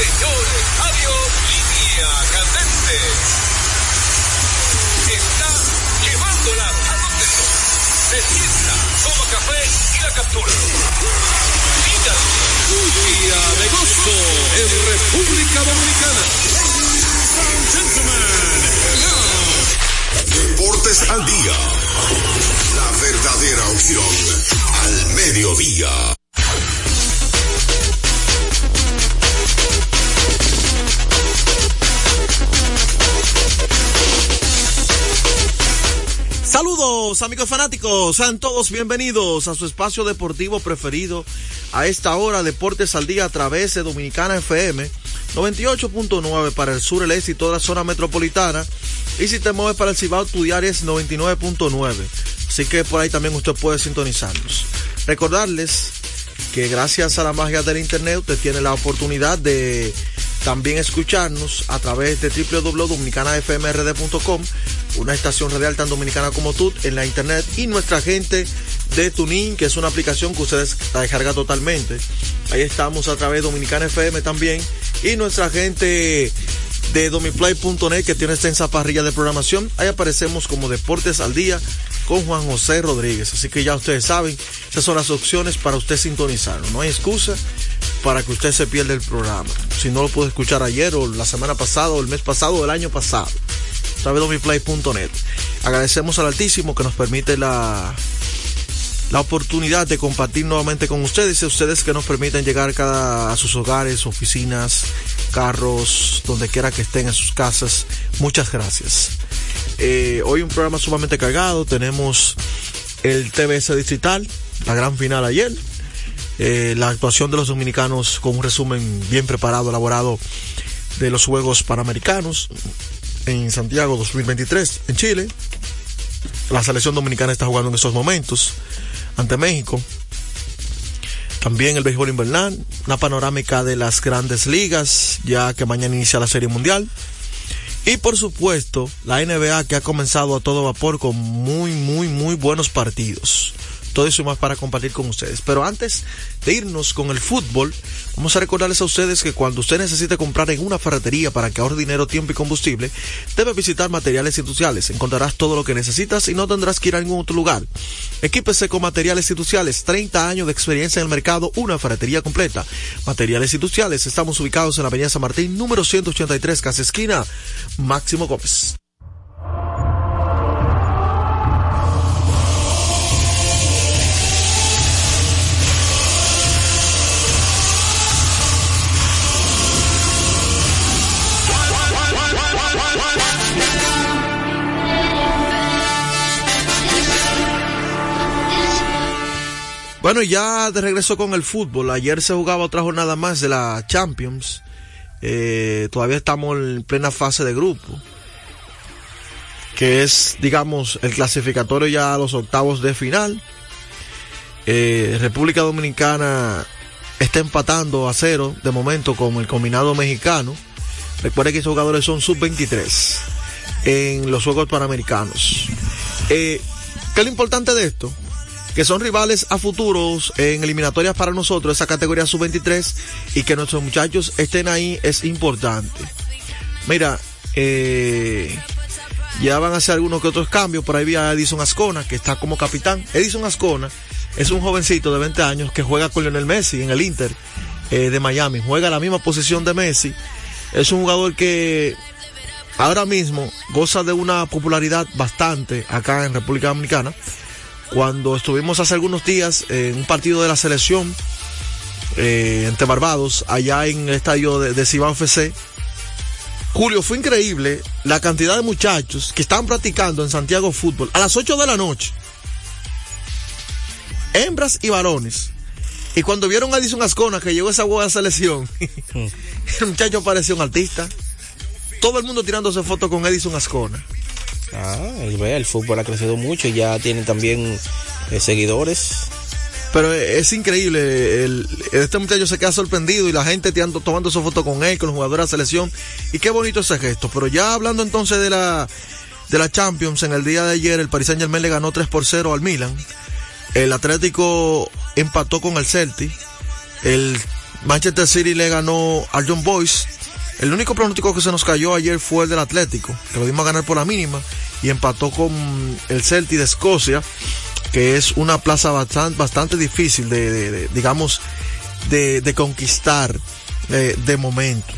Sí, señores, adiós, línea candente. Está llevándola a donde. Se sienta, toma café y la captura. Día de gozo en República Dominicana. Deportes al día. La verdadera opción al mediodía. Amigos fanáticos, sean todos bienvenidos a su espacio deportivo preferido a esta hora Deportes al Día a través de Dominicana FM 98.9 para el sur, el este y toda la zona metropolitana y si te mueves para el Cibao tu diario es 99.9 así que por ahí también usted puede sintonizarnos. Recordarles que gracias a la magia del internet usted tiene la oportunidad de también escucharnos a través de www.dominicanafmrd.com, una estación radial tan dominicana como tú en la internet y nuestra gente de Tuning, que es una aplicación que ustedes la descargan totalmente. Ahí estamos a través de Dominicana FM también y nuestra gente de domiplay.net que tiene extensa parrilla de programación. Ahí aparecemos como Deportes al Día con Juan José Rodríguez. Así que ya ustedes saben, esas son las opciones para usted sintonizarlo. No hay excusa para que usted se pierda el programa. Si no lo pudo escuchar ayer o la semana pasada o el mes pasado o el año pasado. A. Agradecemos al Altísimo que nos permite la la oportunidad de compartir nuevamente con ustedes y a ustedes que nos permiten llegar cada, a sus hogares, oficinas, carros, donde quiera que estén en sus casas. Muchas gracias. Eh, hoy un programa sumamente cargado. Tenemos el TBS Distrital, la gran final ayer. Eh, la actuación de los dominicanos con un resumen bien preparado, elaborado de los Juegos Panamericanos en Santiago 2023 en Chile. La selección dominicana está jugando en estos momentos ante México. También el béisbol invernal, una panorámica de las grandes ligas, ya que mañana inicia la Serie Mundial. Y por supuesto, la NBA que ha comenzado a todo vapor con muy, muy, muy buenos partidos. Todo eso más para compartir con ustedes. Pero antes de irnos con el fútbol, vamos a recordarles a ustedes que cuando usted necesite comprar en una ferretería para que ahorre dinero, tiempo y combustible, debe visitar materiales industriales. Encontrarás todo lo que necesitas y no tendrás que ir a ningún otro lugar. Equípese con materiales industriales, 30 años de experiencia en el mercado, una ferretería completa. Materiales industriales, estamos ubicados en la Avenida San Martín, número 183, casa esquina, Máximo Gómez. Bueno, ya de regreso con el fútbol. Ayer se jugaba otra jornada más de la Champions. Eh, todavía estamos en plena fase de grupo. Que es, digamos, el clasificatorio ya a los octavos de final. Eh, República Dominicana está empatando a cero de momento con el combinado mexicano. Recuerden que esos jugadores son sub-23 en los Juegos Panamericanos. Eh, ¿Qué es lo importante de esto? Que son rivales a futuros en eliminatorias para nosotros, esa categoría sub-23, y que nuestros muchachos estén ahí es importante. Mira, eh, ya van a hacer algunos que otros cambios, por ahí vi a Edison Ascona, que está como capitán. Edison Ascona es un jovencito de 20 años que juega con Lionel Messi en el Inter eh, de Miami, juega la misma posición de Messi, es un jugador que ahora mismo goza de una popularidad bastante acá en República Dominicana cuando estuvimos hace algunos días en un partido de la selección eh, entre Barbados, allá en el estadio de, de Cibao FC. Julio, fue increíble la cantidad de muchachos que estaban practicando en Santiago Fútbol a las 8 de la noche. Hembras y varones. Y cuando vieron a Edison Ascona que llegó esa buena selección, Hmm. el muchacho parecía un artista. Todo el mundo tirándose fotos con Edison Ascona. Ah, el fútbol ha crecido mucho y ya tienen también eh, seguidores. Pero es increíble, el- este muchacho se queda sorprendido y la gente tirando- tomando su foto con él, con los jugadores de la selección. Y qué bonito ese gesto. Pero ya hablando entonces de la, de la Champions, en el día de ayer el Paris Saint Germain le ganó 3 por 0 al Milan. El Atlético empató con el Celtic. El Manchester City le ganó al John Boys. El único pronóstico que se nos cayó ayer fue el del Atlético, que lo dimos a ganar por la mínima y empató con el Celtic de Escocia, que es una plaza bastante, difícil de, digamos, de, de conquistar eh, de momento.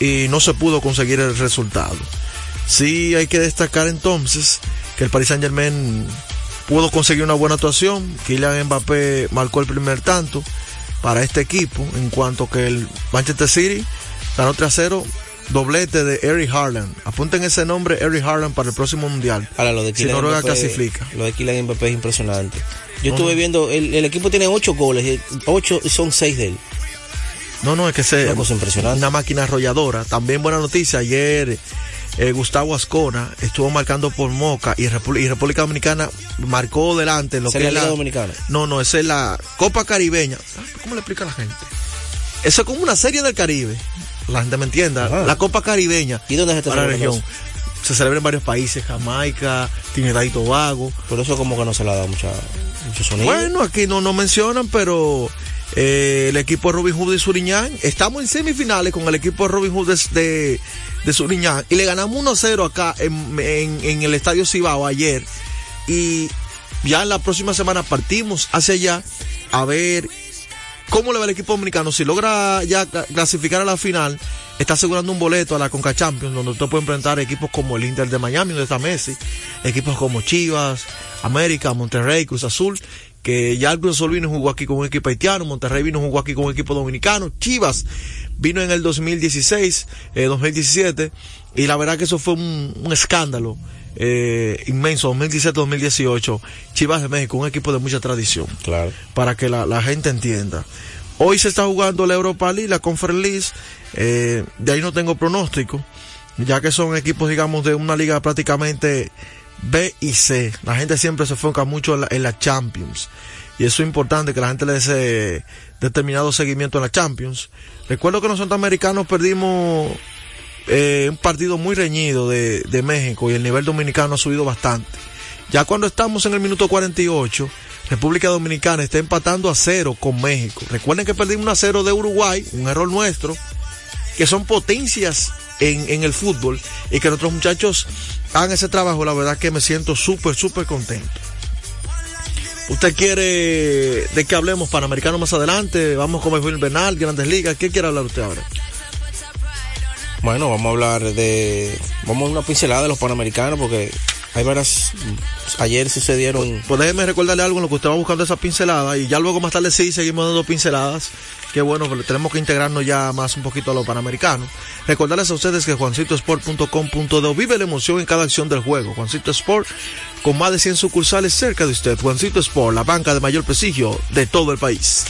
Y no se pudo conseguir el resultado. Sí hay que destacar entonces que el Paris Saint Germain pudo conseguir una buena actuación. Kylian Mbappé marcó el primer tanto para este equipo, en cuanto que el Manchester City ganó 3 a 0, doblete de Eric Harlan. Apunten ese nombre, Eric Harlan, para el próximo mundial. Ahora, lo de Si Kylian Noruega Mbappé- clasifica. Lo de Kylian Mbappé es impresionante. Yo estuve viendo, el, el equipo tiene ocho goles, y ocho son seis de él. No, no, es que se Una impresionante. una máquina arrolladora. También buena noticia, ayer eh, Gustavo Ascona estuvo marcando por Moca y, Repu- y República Dominicana marcó delante en lo ¿Esa que es es la la Dominicana? No, no, esa es la Copa Caribeña. Ah, ¿Cómo le explica a la gente? Eso es como una serie del Caribe. La gente me entienda. Ajá. La Copa Caribeña. ¿Y dónde se está para la región. Se celebra en varios países, Jamaica, Trinidad y Tobago. Por eso como que no se le ha dado mucha, mucho sonido. Bueno, aquí no, no mencionan, pero eh, el equipo de Robin Hood de Suriñán, estamos en semifinales con el equipo de Robin Hood de, de, de Suriñán y le ganamos 1-0 acá en, en, en el Estadio Cibao ayer y ya en la próxima semana partimos hacia allá a ver cómo le va el equipo dominicano. Si logra ya cla- clasificar a la final, está asegurando un boleto a la Conca Champions, donde usted puede enfrentar equipos como el Inter de Miami, donde está Messi, equipos como Chivas, América, Monterrey, Cruz Azul, que ya el Cruz Azul vino y jugó aquí con un equipo haitiano, Monterrey vino y jugó aquí con un equipo dominicano, Chivas vino en el 2016, eh, 2017, y la verdad que eso fue un escándalo. Eh, inmenso 2017-2018 Chivas de México un equipo de mucha tradición Claro. para que la, la gente entienda. Hoy se está jugando la Europa League, la Conference League, eh, de ahí no tengo pronóstico, ya que son equipos, digamos, de una liga prácticamente B y C. La gente siempre se enfoca mucho en la, en la Champions. Y eso es importante, que la gente le dé ese determinado seguimiento en la Champions. Recuerdo que los norteamericanos perdimos eh, un partido muy reñido de, de México y el nivel dominicano ha subido bastante. Ya cuando estamos en el minuto 48, República Dominicana está empatando a cero con México. Recuerden que perdimos un a cero de Uruguay, un error nuestro, que son potencias en, en el fútbol y que nuestros muchachos hagan ese trabajo. La verdad que me siento súper, súper contento. ¿Usted quiere de que hablemos Panamericano más adelante? Vamos con el Bernal, Grandes Ligas. ¿Qué quiere hablar usted ahora? Bueno, vamos a hablar de. Vamos a una pincelada de los panamericanos porque hay varias. Ayer sucedieron. Pues déjeme recordarle algo en lo que usted va buscando esa pincelada y ya luego más tarde sí seguimos dando pinceladas. Que bueno, pero tenemos que integrarnos ya más un poquito a lo panamericano. Recordarles a ustedes que juancitosport.com.do vive la emoción en cada acción del juego. Juancito Sport con más de 100 sucursales cerca de usted. Juancito Sport, la banca de mayor prestigio de todo el país.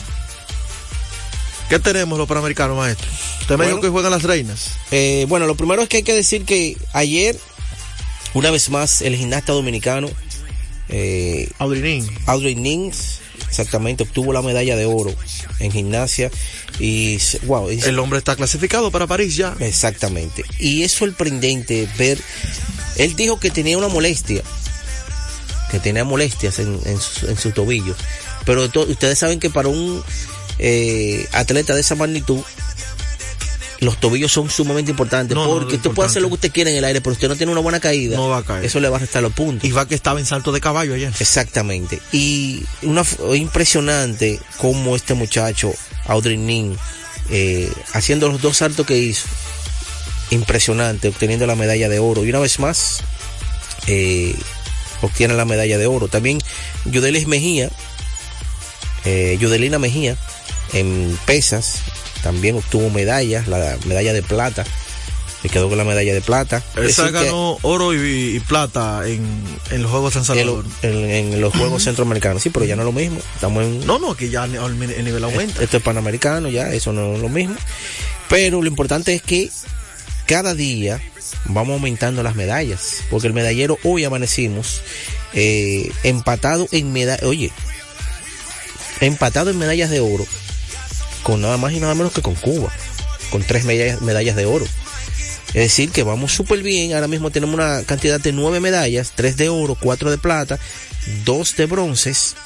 ¿Qué tenemos los panamericanos, maestro? Usted me dijo Bueno. que juegan las reinas. Eh, bueno, lo primero es que hay que decir que ayer, una vez más, el gimnasta dominicano, eh, Audrinín. Audrey Nins, exactamente, obtuvo la medalla de oro en gimnasia. Y, wow, es- El hombre está clasificado para París ya. Exactamente. Y es sorprendente ver. Él dijo que tenía una molestia. Que tenía molestias en, en su, en su tobillo. Pero to- ustedes saben que para un eh, atleta de esa magnitud, los tobillos son sumamente importantes. No, no, porque usted puede importante. hacer lo que usted quiera en el aire, pero usted no tiene una buena caída. No va a caer. Eso le va a restar los puntos. Y va que estaba en salto de caballo ayer. Exactamente. Y una impresionante cómo este muchacho, Audrey Nin, eh, haciendo los dos saltos que hizo, impresionante, obteniendo la medalla de oro. Y una vez más, eh, obtiene la medalla de oro. También Yudelis Mejía, eh, Yudelina Mejía, en pesas, también obtuvo medallas, la medalla de plata. se quedó con la medalla de plata. Esa ganó oro y, y plata en, en, los Juegos San Salvador. En, en, en los Juegos Centroamericanos. Sí, pero ya no es lo mismo. Estamos en, no, no, que ya el, nivel aumenta. Esto es panamericano, ya, eso no es lo mismo. Pero lo importante es que cada día vamos aumentando las medallas. Porque el medallero hoy amanecimos eh, empatado en medallas. Oye, empatado en medallas de oro. Con nada más y nada menos que con Cuba. Con tres medallas, de oro. Es decir, que vamos súper bien. Ahora mismo tenemos una cantidad de nueve medallas, tres de oro, cuatro de plata, dos de bronces,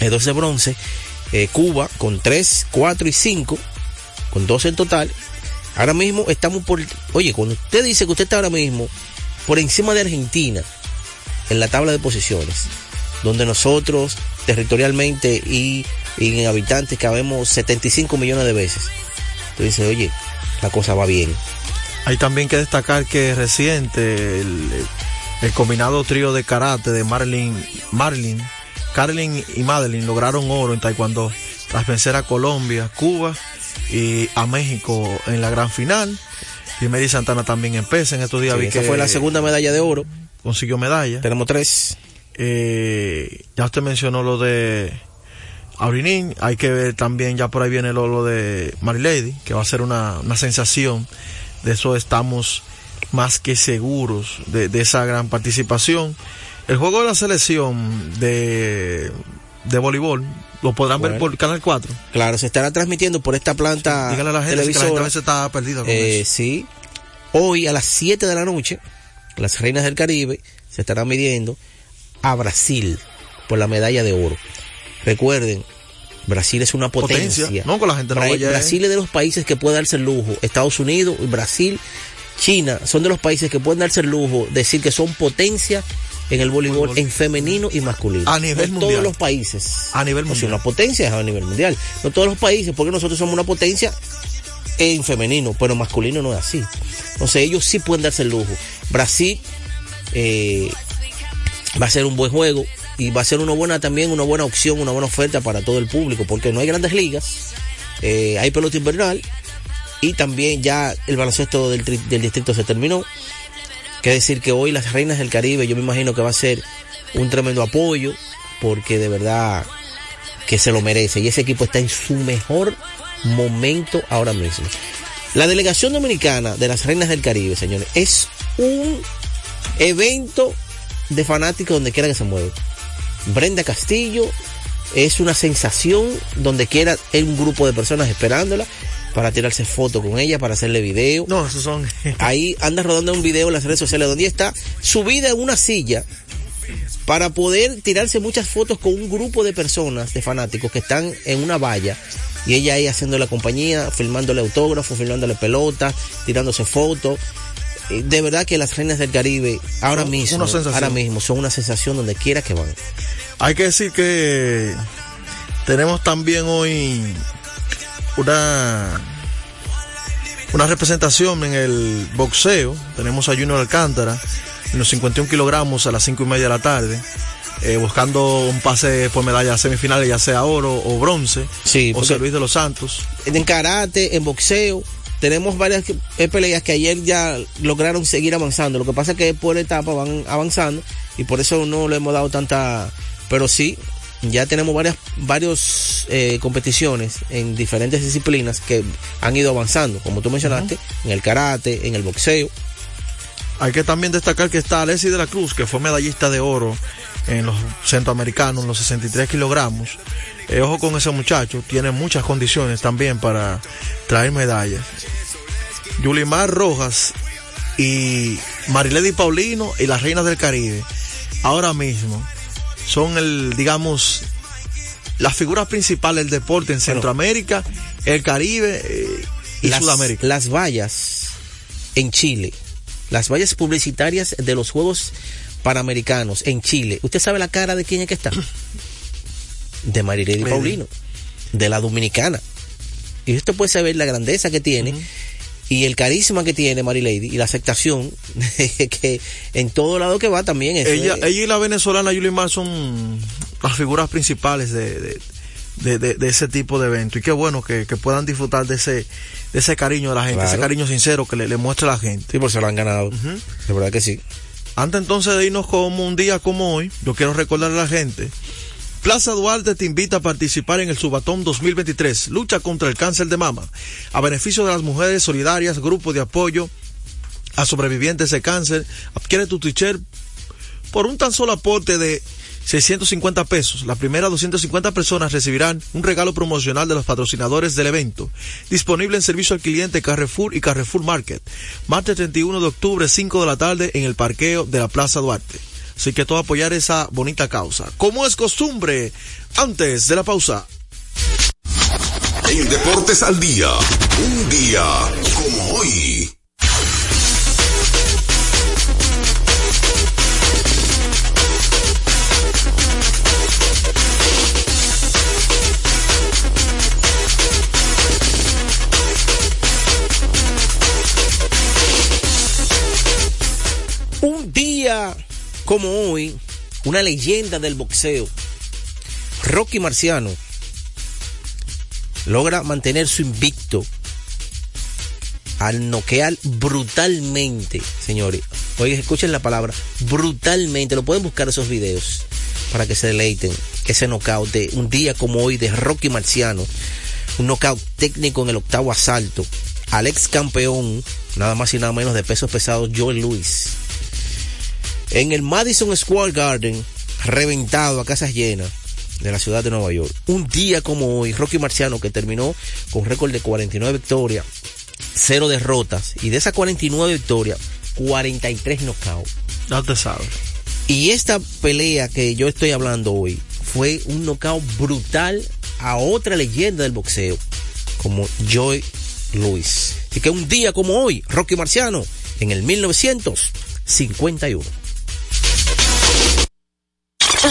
eh, dos de bronce. Eh, Cuba con tres, cuatro y cinco, con dos en total. Ahora mismo estamos por, oye, cuando usted dice que usted está ahora mismo por encima de Argentina en la tabla de posiciones, donde nosotros territorialmente y, y en habitantes cabemos 75 millones de veces. Entonces oye, la cosa va bien. Hay también que destacar que reciente el, el combinado trío de karate de Marlin, Marlin, Carlin y Madeline lograron oro en Taekwondo tras vencer a Colombia, Cuba y a México en la gran final. Y Mary Santana también en pesa en estos días. Sí, vi esa que fue la segunda medalla de oro. Consiguió medalla. Tenemos tres. Eh, ya usted mencionó lo de Aurinín. Hay que ver también, ya por ahí viene lo, lo de Marilady, que va a ser una, una sensación. De eso estamos más que seguros de, de, esa gran participación. El juego de la selección de, de voleibol lo podrán bueno. ver por Canal 4. Claro, se estará transmitiendo por esta planta sí, dígale a la gente televisora. que la gente a veces está perdida con eh, eso. Sí. Hoy a las 7 de la noche, las Reinas del Caribe se estarán midiendo a Brasil por la medalla de oro. Recuerden, Brasil es una potencia. potencia. No, con la gente no Bra vaya, Brasil es de los países que puede darse el lujo. Estados Unidos Brasil, China, son de los países que pueden darse el lujo decir que son potencia en el voleibol, voleibol. en femenino y masculino. A nivel no mundial. todos los países. A nivel o mundial. sea, una potencia es a nivel mundial. No todos los países, porque nosotros somos una potencia en femenino, pero masculino no es así. Entonces ellos sí pueden darse el lujo. Brasil eh, va a ser un buen juego y va a ser una buena también, una buena opción, una buena oferta para todo el público, porque no hay grandes ligas, eh, hay pelota invernal y también ya el baloncesto del, del distrito se terminó. Que decir que hoy las reinas del Caribe, yo me imagino que va a ser un tremendo apoyo, porque de verdad que se lo merece. Y ese equipo está en su mejor momento ahora mismo. La delegación dominicana de las reinas del Caribe, señores, es un evento de fanáticos donde quiera que se mueva. Brenda Castillo es una sensación donde quiera, hay un grupo de personas esperándola para tirarse fotos con ella, para hacerle video. No, esos son. Ahí anda rodando un video en las redes sociales donde está subida en una silla para poder tirarse muchas fotos con un grupo de personas, de fanáticos que están en una valla y ella ahí haciendo la compañía, filmándole autógrafos, filmándole pelotas, tirándose fotos. De verdad que las reinas del Caribe ahora mismo, ahora mismo son una sensación donde quiera que van. Hay que decir que tenemos también hoy una una representación en el boxeo. Tenemos a Junior Alcántara en los 51 kilogramos a las 5 y media de la tarde. Eh, buscando un pase por medalla semifinales, ya sea oro o bronce. Sí, José Luis de los Santos. En karate, en boxeo, tenemos varias peleas que ayer ya lograron seguir avanzando. Lo que pasa es que por etapa van avanzando y por eso no le hemos dado tanta. Pero sí, ya tenemos varias varios eh, competiciones en diferentes disciplinas que han ido avanzando, como tú mencionaste, uh -huh. en el karate, en el boxeo. Hay que también destacar que está Alessi de la Cruz, que fue medallista de oro en los centroamericanos, en los 63 kilogramos. Eh, ojo con ese muchacho, tiene muchas condiciones también para traer medallas. Yulimar Rojas y Marilady Paulino y las Reinas del Caribe, ahora mismo son el, digamos, las figuras principales del deporte en Centroamérica, el Caribe eh, y las, Sudamérica. Las vallas en Chile, las vallas publicitarias de los Juegos Panamericanos en Chile. ¿Usted sabe la cara de quién es que está? De Marilady Paulino, de la dominicana. Y esto puede saber la grandeza que tiene. Uh -huh y el carisma que tiene Marilady y la aceptación que en todo lado que va también es ella, ella y la venezolana Yulimar son las figuras principales de, de, de, ese tipo de evento. Y qué bueno que, que puedan disfrutar de ese, de ese cariño de la gente, Claro. ese cariño sincero que le, le muestra la gente. Sí, por se lo han ganado. De verdad que sí. Antes entonces de irnos como un día como hoy, yo quiero recordarle a la gente. Plaza Duarte te invita a participar en el Subatón 2023, lucha contra el cáncer de mama, a beneficio de las mujeres solidarias, grupo de apoyo a sobrevivientes de cáncer. Adquiere tu t-shirt por un tan solo aporte de 650 pesos. Las primeras 250 personas recibirán un regalo promocional de los patrocinadores del evento. Disponible en servicio al cliente Carrefour y Carrefour Market. Martes 31 de octubre, 5 de la tarde, en el parqueo de la Plaza Duarte. Así que todo apoyar esa bonita causa. Como es costumbre, antes de la pausa. En Deportes al Día, un día como hoy. Como hoy, una leyenda del boxeo, Rocky Marciano, logra mantener su invicto al noquear brutalmente, señores. Oye, escuchen la palabra, brutalmente. Lo pueden buscar esos videos para que se deleiten. Ese knockout de un día como hoy de Rocky Marciano. Un knockout técnico en el octavo asalto. Al ex campeón, nada más y nada menos de pesos pesados, Joel Lewis. En el Madison Square Garden, reventado a casas llenas de la ciudad de Nueva York. Un día como hoy, Rocky Marciano, que terminó con récord de 49 victorias, cero derrotas, y de esas 49 victorias, 43 knockouts. Ya te sabes. Y esta pelea que yo estoy hablando hoy fue un knockout brutal a otra leyenda del boxeo, como Joy Lewis. Y que un día como hoy, Rocky Marciano, en el 1951.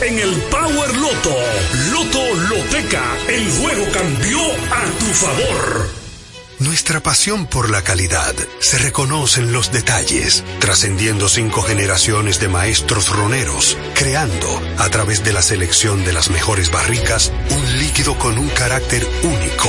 en el Power Loto. Loto Loteca, el juego cambió a tu favor. Nuestra pasión por la calidad se reconoce en los detalles, trascendiendo cinco generaciones de maestros roneros, creando, a través de la selección de las mejores barricas, un líquido con un carácter único,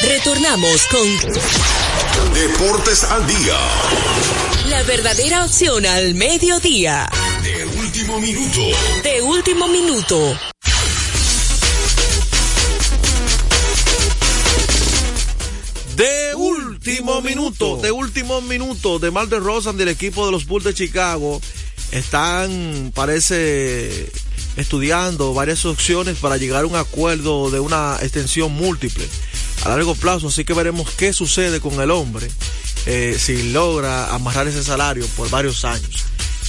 Retornamos con Deportes al Día. la verdadera opción al mediodía. De último minuto. De último minuto. De último minuto, de último minuto, de Mal de Rosan del equipo de los Bulls de Chicago, están, parece, estudiando varias opciones para llegar a un acuerdo de una extensión múltiple a largo plazo, así que veremos qué sucede con el hombre eh, si logra amarrar ese salario por varios años.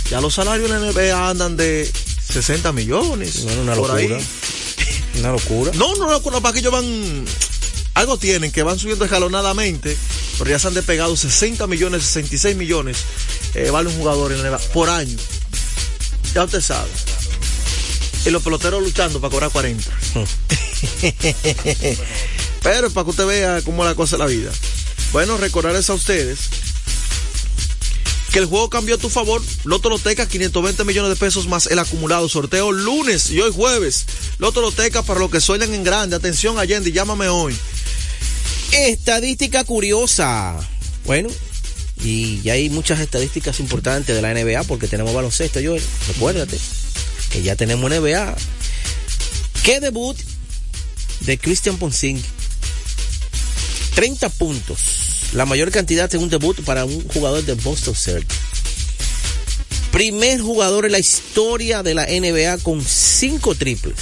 Ya los salarios en la NBA andan de 60 millones. Una por ahí. locura. Una locura. No, no, no, para que ellos van algo tienen que van subiendo escalonadamente, pero ya se han despegado 60 millones, 66 millones, eh, vale un jugador en la NBA por año. Ya usted sabe. Y los peloteros luchando para cobrar 40. pero para que usted vea cómo es la cosa de la vida. Bueno, recordarles a ustedes que el juego cambió a tu favor. Loto Loteca, 520 millones de pesos más el acumulado. Sorteo lunes y hoy jueves. Loto Loteca para los que sueñan en grande. Atención, Allende, llámame hoy. Estadística curiosa. Bueno, y ya hay muchas estadísticas importantes de la NBA porque tenemos baloncesto, Joel. Recuérdate que ya tenemos NBA. ¿Qué debut de Christian Ponsing? 30 puntos. La mayor cantidad en un debut para un jugador de Boston Celtics. Primer jugador en la historia de la NBA con 5 triples.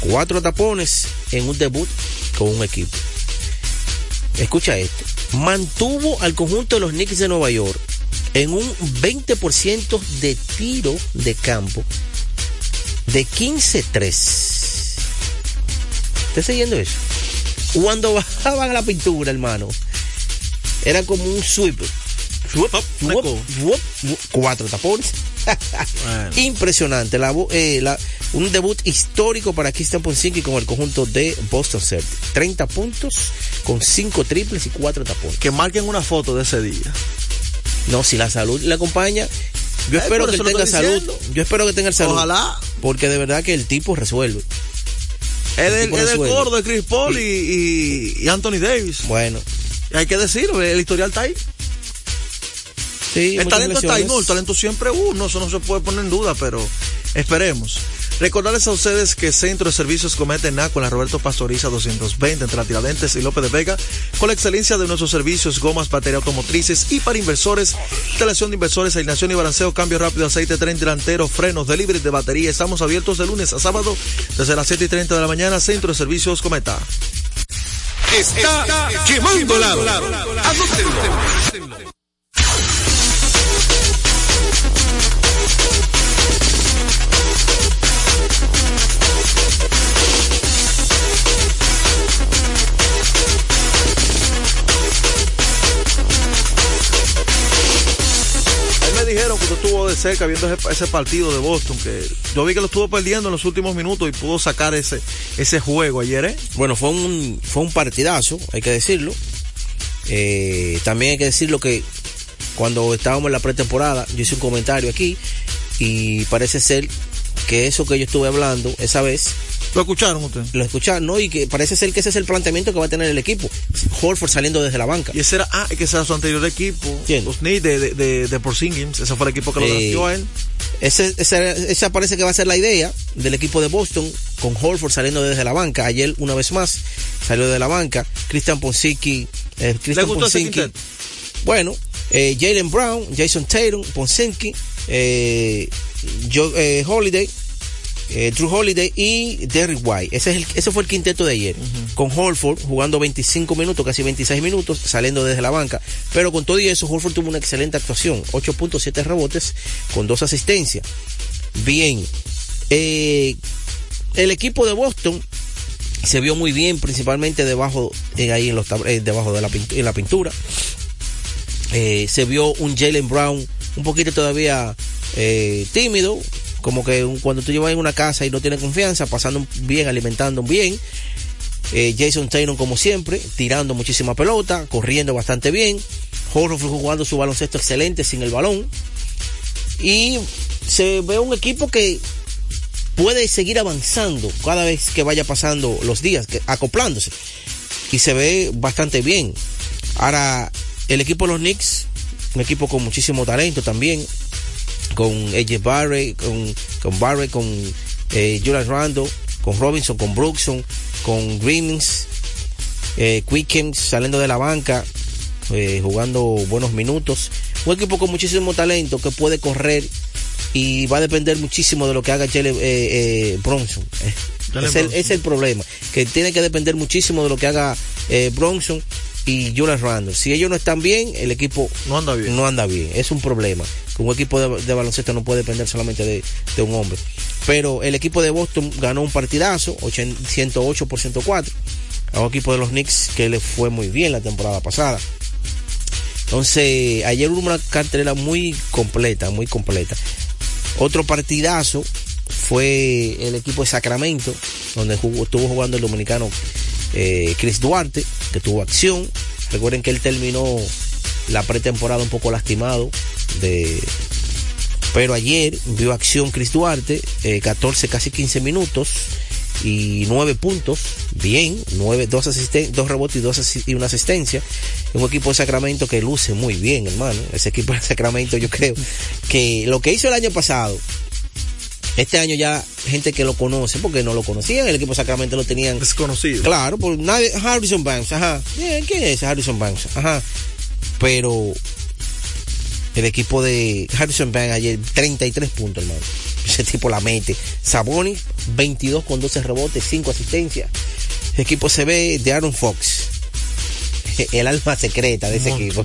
4 tapones en un debut con un equipo. Escucha esto. Mantuvo al conjunto de los Knicks de Nueva York en un 20% de tiro de campo de 15-3. ¿Estás siguiendo eso? Cuando bajaban a la pintura, hermano, era como un sweep. Sweep, sweep, sweep, cuatro tapones. Bueno. Impresionante. La, eh, la, un debut histórico para Christian Ponzinki con el conjunto de Boston Celtics. 30 puntos con 5 triples y 4 tapones. Que marquen una foto de ese día. No, si la salud le acompaña. Yo Ay, espero que él tenga salud. diciendo. Yo espero que tenga salud. Ojalá. Porque de verdad que el tipo resuelve. Es del, es del coro de Chris Paul y, y- y Anthony Davis. Bueno, Y hay que decirlo, el historial está ahí. sí. El talento está ahí, no, el talento siempre uno, eso no se puede poner en duda, pero esperemos. Recordarles a ustedes que Centro de Servicios Cometa en Naco en la Roberto Pastoriza 220 entre la Tiradentes y López de Vega, con la excelencia de nuestros servicios, gomas, batería automotrices y para inversores, instalación de inversores, alineación y balanceo, cambio rápido, aceite, tren delantero, frenos, delivery de batería. Estamos abiertos de lunes a sábado desde las 7 y 30 de la mañana, Centro de Servicios Cometa. Está, quemando lado. De cerca viendo ese, partido de Boston, que yo vi que lo estuvo perdiendo en los últimos minutos y pudo sacar ese, ese juego ayer, ¿eh? Bueno, fue un, fue un partidazo, hay que decirlo. Eh, también hay que decirlo que cuando estábamos en la pretemporada, yo hice un comentario aquí y parece ser que eso que yo estuve hablando esa vez, ¿Lo escucharon ustedes? lo escucharon, ¿no? Y que parece ser que ese es el planteamiento que va a tener el equipo. Horford saliendo desde la banca. Y ese era, ah, que ese era su anterior equipo, ¿Quién? los Knicks de, de, de, de Porzingis, ese fue el equipo que lo Eh, drafteó a él. Ese, esa, esa parece que va a ser la idea del equipo de Boston, con Horford saliendo desde la banca. Ayer, una vez más, salió de la banca. Christian Ponsicki. Eh, ¿Le Christian gustó ese? Bueno, eh, Jalen Brown, Jason Tatum, Ponsenki, eh, Joe, eh, Holiday, eh, Drew Holiday y Derrick White. Ese, es el, ese fue el quinteto de ayer. Con Holford jugando 25 minutos, casi 26 minutos, saliendo desde la banca. Pero con todo y eso, Holford tuvo una excelente actuación. 8.7 rebotes con dos asistencias. Bien. Eh, el equipo de Boston se vio muy bien, principalmente debajo, eh, ahí en los, debajo de la, en la pintura. Se vio un Jalen Brown un poquito todavía eh, tímido, como que cuando tú llevas en una casa y no tienes confianza, pasando bien, alimentando bien. Eh, Jason Taylor como siempre, tirando muchísima pelota, corriendo bastante bien. Horford fue jugando su baloncesto excelente sin el balón. Y se ve un equipo que puede seguir avanzando cada vez que vaya pasando los días, acoplándose. Y se ve bastante bien. Ahora, el equipo de los Knicks, un equipo con muchísimo talento también, con AJ Barrett, con, con Barrett, con eh, Julius Randle, con Robinson, con Brookson, con Grimmins, eh, Quickens saliendo de la banca, eh, jugando buenos minutos. Un equipo con muchísimo talento que puede correr y va a depender muchísimo de lo que haga Jalen, eh, eh, Bronson. Es, el, es el problema, que tiene que depender muchísimo de lo que haga eh, Bronson y Julius Randle. Si ellos no están bien, el equipo No anda bien. no anda bien. Es un problema. Un equipo de, de baloncesto no puede depender solamente de, de un hombre. Pero el equipo de Boston ganó un partidazo, 8 108 por 104. a un equipo de los Knicks que le fue muy bien la temporada pasada. Entonces, ayer hubo una cartelera muy completa, muy completa. Otro partidazo fue el equipo de Sacramento, donde jugó, estuvo jugando el dominicano eh, Chris Duarte, que tuvo acción. Recuerden que él terminó la pretemporada un poco lastimado de pero ayer vio acción Chris Duarte, eh, 14, casi 15 minutos y 9 puntos. Bien, 9, 2, asisten dos rebotes y, dos asi y una asistencia. Un equipo de Sacramento que luce muy bien, hermano. Ese equipo de Sacramento, yo creo que lo que hizo el año pasado, este año ya gente que lo conoce, porque no lo conocían, el equipo Sacramento lo tenían desconocido. Claro, por nadie, Harrison Banks, ajá. ¿quién es Harrison Banks? Ajá. Pero el equipo de Harrison Banks ayer 33 puntos, hermano. Ese tipo la mete. Sabonis 22 con 12 rebotes, 5 asistencias. El equipo se ve de Aaron Fox. El alma secreta de ese equipo.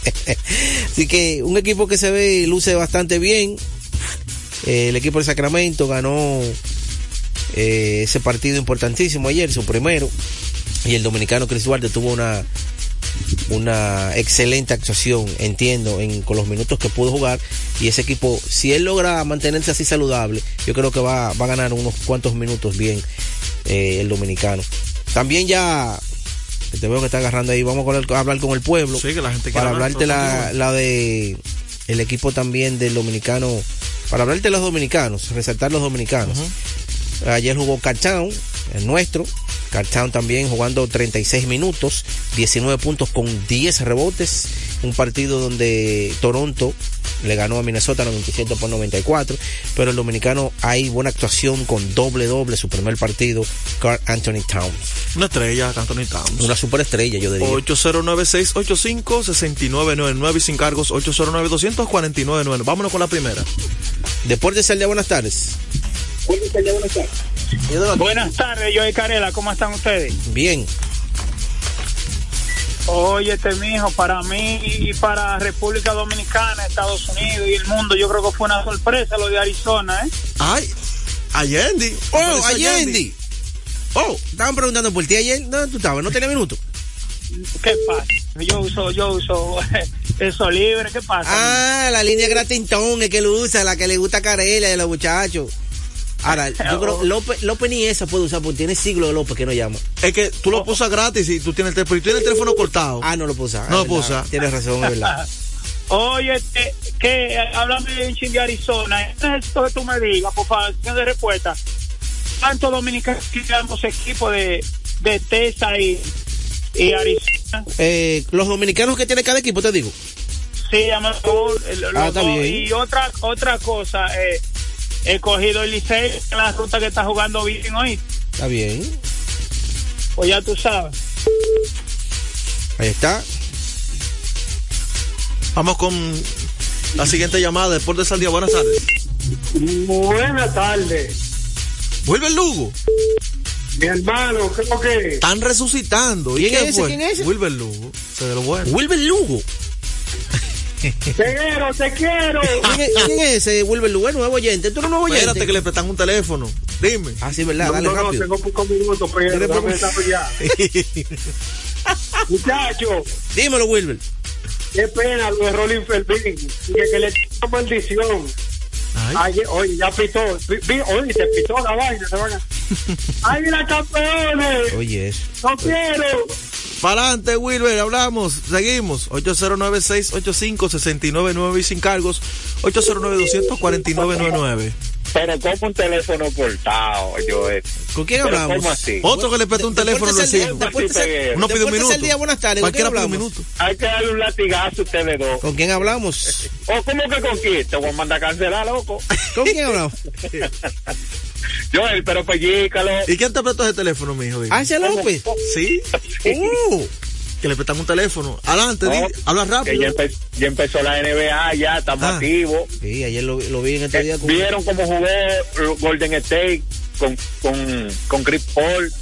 Así que un equipo que se ve y luce bastante bien. Eh, el equipo de Sacramento ganó eh, ese partido importantísimo ayer, su primero. Y el dominicano Chris Duarte tuvo una una excelente actuación, entiendo, en, con los minutos que pudo jugar. Y ese equipo, si él logra mantenerse así saludable, yo creo que va, va a ganar unos cuantos minutos bien eh, el dominicano. También ya, te veo que está agarrando ahí, vamos a hablar con el pueblo. Sí, que la gente para hablar, hablarte la, la de el equipo también del dominicano, para hablarte de los dominicanos, resaltar los dominicanos. Ayer jugó Cartown, el nuestro. Cartown también jugando 36 minutos, 19 puntos con 10 rebotes. Un partido donde Toronto le ganó a Minnesota 97 por 94. Pero el dominicano hay buena actuación con doble doble su primer partido. Carl Anthony Towns. Una estrella, Anthony Towns. Una superestrella, yo diría. 809-685-6999 y sin cargos 809-249-9. Vámonos con la primera. Deportes al día, buenas tardes. Buenas tardes, yo y Carela, ¿cómo están ustedes? Bien. Oye, este mijo, para mí y para República Dominicana, Estados Unidos y el mundo, yo creo que fue una sorpresa lo de Arizona, ¿eh? Ay, Allende. Oh, Allende. Oh, estaban preguntando por ti ayer. ¿Dónde tú estabas? ¿No tenía minuto? ¿Qué pasa? Yo uso, yo uso eso libre, ¿qué pasa? Ah, la línea Gratintón, el que lo usa, la que le gusta a Carela de los muchachos. Ahora, yo creo López, López ni esa puede usar porque tiene siglo de López que no llama. Es que tú lo pusas gratis y tú tienes el teléfono, y tienes el teléfono cortado. Ah, no lo puedo usar. No lo Es puedo usar. Tienes razón, es verdad. Oye, este, que háblame de un chin de Arizona. Necesito que tú me digas, por favor, de respuesta. ¿Cuántos dominicanos tiramos equipo de, de Texas y, y Arizona? Eh, los dominicanos que tiene cada equipo, te digo. Sí, los Ah, está dos. bien. Y otra otra cosa, eh, he cogido el Licey en la ruta que está jugando bien hoy. Está bien. Pues ya tú sabes. Ahí está. Vamos con la siguiente llamada, Deportes al día. Buenas tardes. Buenas tardes, Vuelve el Lugo. mi hermano, creo que Están resucitando. ¿Y ¿Quién qué es ese? ¿Quién es ese? Wilber Lugo. Se de lo bueno. Wilber Lugo. Te quiero, te quiero. ¿Quién es, quién es ese Wilber Lugo? Es nuevo oyente. ¿Tú eres nuevo oyente? Espérate que le prestan un teléfono. Dime. Ah, sí, verdad. No, Dale no, no, rápido. tengo pocos minutos, pero Dile déjame poco- desarrollar. Muchachos, Dímelo, Wilber. qué pena lo de Rolling Fermín, que, que le echó maldición. Ay. Oye, ya pitó, oye, se pitó la vaina, se van a... ¡Ay, mira, campeones! Oye, eso. ¡No quiero! Para adelante, Wilber, hablamos, seguimos. 809-685-6999 y sin cargos. 809-249-99. Pero como un teléfono portado, yo eh. ¿Con quién hablamos? ¿cómo así? Otro que le prestó un teléfono al- Uno pide un minuto. día, buenas tardes. ¿Con quién Cualquiera pide un hablamos? minuto. Hay que darle un latigazo a ustedes dos. ¿Con quién hablamos? ¿O cómo que con quién? Te voy a mandar a cancelar, loco. ¿Con quién hablamos? Joel, pero pellícalo. ¿Y quién te prestó ese teléfono, mijo? Ángel López. Sí, Uh, que le prestan un teléfono. Adelante, No, di- habla Que rápido. ya, empe- ya empezó la NBA, ya estamos Ah. activos. sí, ayer lo, lo vi en este día. Con... Vieron cómo jugó Golden State con, con, con Chris Paul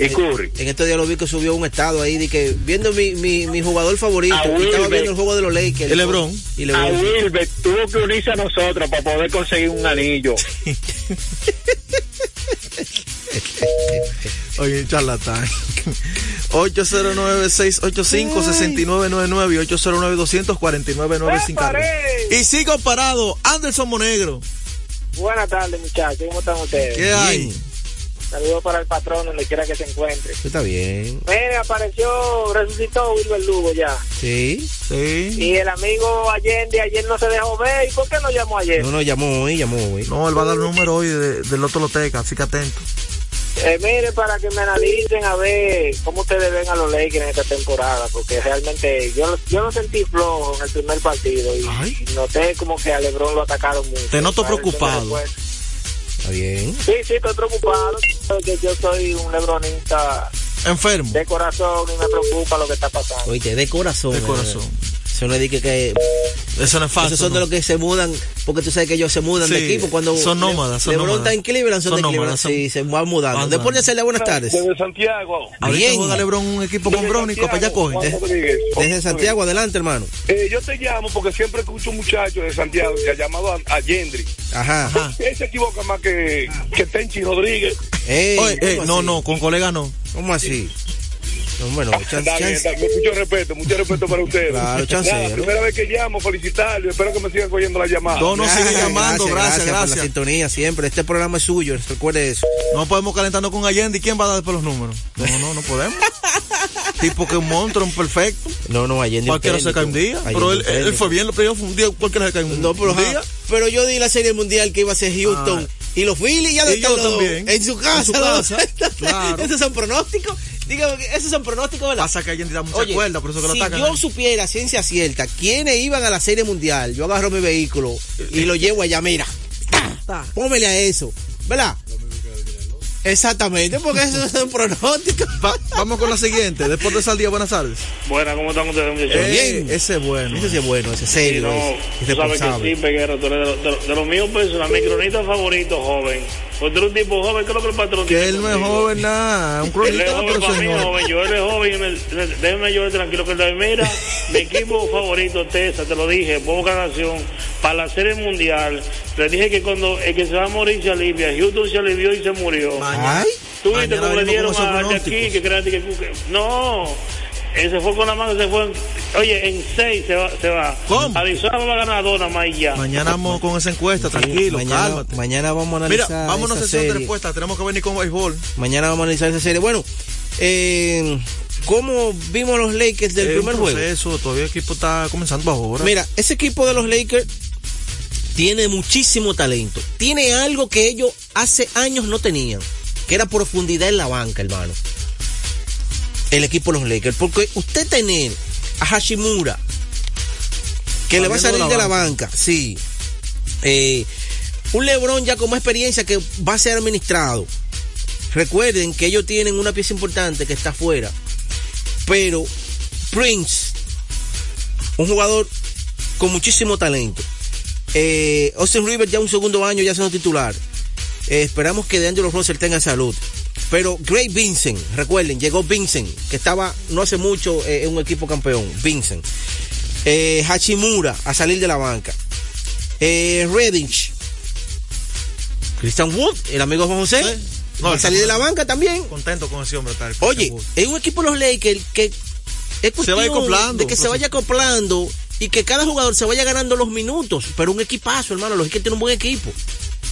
y Curry. En este día lo vi que subió un estado ahí de que viendo mi, mi, mi jugador favorito, A y estaba viendo el juego de los Lakers. Y LeBron. Y A LeBron. Wilbert tuvo que unirse a nosotros para poder conseguir un anillo. Oye, charlatán. 809-685-6999 y 809-249-955. Y sigo parado, Anderson Monegro. Buenas tardes, muchachos. ¿Cómo están ustedes? ¿Qué hay? Saludos para el patrón donde quiera que se encuentre. Está bien. Mire, apareció, resucitó Wilber Lugo ya. Sí. Sí. Y el amigo Allende ayer no se dejó ver. ¿Y por qué no llamó ayer? No, no, llamó hoy, llamó hoy. No, él va a dar el número hoy de- del Loto Loteca, así que atento. Eh, mire, para que me analicen a ver cómo ustedes ven a los Lakers en esta temporada, porque realmente yo, yo lo sentí flojo en el primer partido y, y noté como que a LeBron lo atacaron mucho. Te noto preocupado. Está bien. Sí, sí, estoy preocupado porque yo soy un lebronista Enfermo. de corazón y me preocupa lo que está pasando. Oíste, de corazón. De eh. Eso no es de que, que Eso no es falso. esos son de los que se mudan, porque tú sabes que ellos se mudan de equipo cuando son nómadas, son LeBron nómadas. está en Cleveland, son, Son de Cleveland, nómadas, son- sí, se van mudando. van Después de hacerle buenas tardes. Desde Santiago. Ahorita Bien. juega LeBron un equipo con Brónico, para allá coge. Juan Rodríguez. Desde Santiago, adelante, hermano. Eh, yo te llamo porque siempre escucho un muchacho de Santiago que ha llamado a, a Yendri. Ajá. Él se equivoca más que, que Tenchi Rodríguez. Ey, Oye, ¿cómo no, así? no, con colega no. ¿Cómo así? No, bueno, chance, Está bien, chance. está bien. Mucho respeto, mucho respeto para ustedes. Claro, chance, Nada, ¿no? primera vez que llamo, felicitarlo. Espero que me sigan cogiendo la llamada. No, no sigue llamando, gracias, por la gracias. sintonía siempre. Este programa es suyo, recuerde eso. No podemos calentarnos con Allende. ¿Y quién va a dar después los números? No, no, no podemos. tipo que un monstruo, un perfecto. No, no, Allende. Cualquiera se cae un día. Pero él, él fue bien, lo primero fue un día, cualquiera se cae un, No, pero, un día. pero yo di la serie mundial que iba a ser Houston y los Phillies ya Y están. En su casa. En su casa, claro. Esos son pronósticos. Dígame, que esos son pronósticos, ¿verdad? Pasa que Allende da mucha Oye, cuerda, por eso que lo si atacan. yo supiera ciencia cierta quiénes iban a la serie mundial, yo agarro mi vehículo y lo llevo allá, mira. ta, Pómele a eso, ¿verdad? Exactamente, porque esos son pronósticos. Va- vamos con la siguiente. Deportes al día, buenas tardes. Buenas, ¿cómo están ustedes, muchachos? Eh, Bien. ese es bueno. Ese sí es bueno, ese es Sí, serio, no, ese, tú sabes que sí, Peguero, tú eres de, los- de, de míos personales, mi cronista favorito, joven. Pues tú eres un tipo joven, ¿qué es lo que el patrón Que él no es joven, nada. Un Él es cronista, joven para mí, joven. Yo él es joven. y me- Déjeme yo tranquilo que él Mira, mi equipo favorito, Tesa, te lo dije, poca nación, para la serie mundial. Le dije que cuando el que se va a morir se alivia. Houston se alivió y se murió. Ay, Tú viste cómo le dieron a aquí que crean que, que- no. Él se fue con la mano, se fue. en- oye, en seis se va. Se va. ¿Cómo? Arizona va a ganar dos nada más y ya. Mañana vamos con esa encuesta, tranquilo, mañana, cálmate. mañana vamos a Mira, analizar. vámonos a sesión de serie. respuesta. Tenemos que venir con béisbol. Mañana vamos a analizar esa serie. Bueno, eh, ¿cómo vimos los Lakers del Es un primer juego? proceso, todavía el equipo está comenzando ahora. Mira, ese equipo de los Lakers tiene muchísimo talento. Tiene algo que ellos hace años no tenían, que era profundidad en la banca, hermano. El equipo de los Lakers. Porque usted tener a Hashimura, que le va a salir de de la la banca, sí. Eh, un LeBron ya con más experiencia que va a ser administrado. Recuerden que ellos tienen una pieza importante que está afuera. Pero Prince, un jugador con muchísimo talento. Eh, Austin Rivers ya un segundo año ya siendo titular. Eh, esperamos que DeAngelo Russell tenga salud. Pero Gray Vincent, recuerden, llegó Vincent, que estaba no hace mucho eh, en un equipo campeón. Vincent. Eh, Hachimura a salir de la banca. Eh, Redditch. Christian Wood, el amigo de Juan José. No, a salir de la banca también. Contento con ese hombre. Tal, Oye, es un equipo de los Lakers que es cuestión vaya acoplando, de que se vaya acoplando y que cada jugador se vaya ganando los minutos, pero un equipazo, hermano, los Lakers tienen un buen equipo.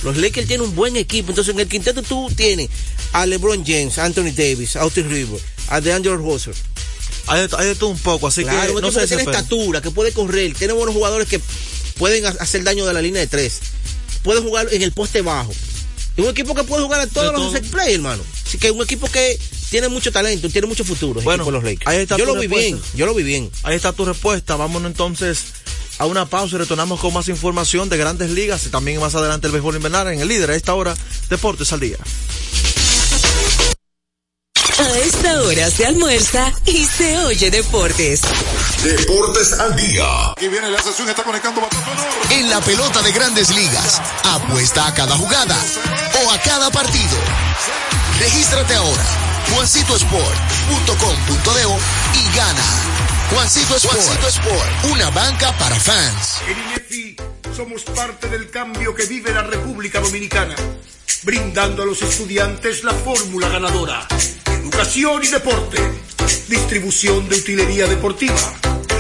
Los Lakers tienen un buen equipo, entonces en el quinteto tú tienes a LeBron James, a Anthony Davis, a Austin Rivers, a DeAngelo Russell. hay, de- hay de todo un poco, así Claro, que no se tiene estatura, que puede correr, tiene buenos jugadores que pueden ha- hacer daño de la línea de tres, puede jugar en el poste bajo. Es un equipo que puede jugar a todos De los todo. set play, hermano. Así que es un equipo que tiene mucho talento, tiene mucho futuro. Bueno, los Lakers. ahí está yo tu lo vi respuesta. bien, yo lo vi bien. Ahí está tu respuesta. Vámonos entonces a una pausa y retornamos con más información de grandes ligas y también más adelante el béisbol invernal en el líder a esta hora, Deportes al Día. A esta hora se almuerza y se oye deportes. Deportes al día. Aquí viene la sesión, está conectando bastante honor. En la pelota de grandes ligas. Apuesta a cada jugada o a cada partido. Regístrate ahora. JuancitoSport.com.de y gana. Juancito Sport. Juancito Sport. Una banca para fans. En INEFI somos parte del cambio que vive la República Dominicana, brindando a los estudiantes la fórmula ganadora. educación y deporte, distribución de utilería deportiva,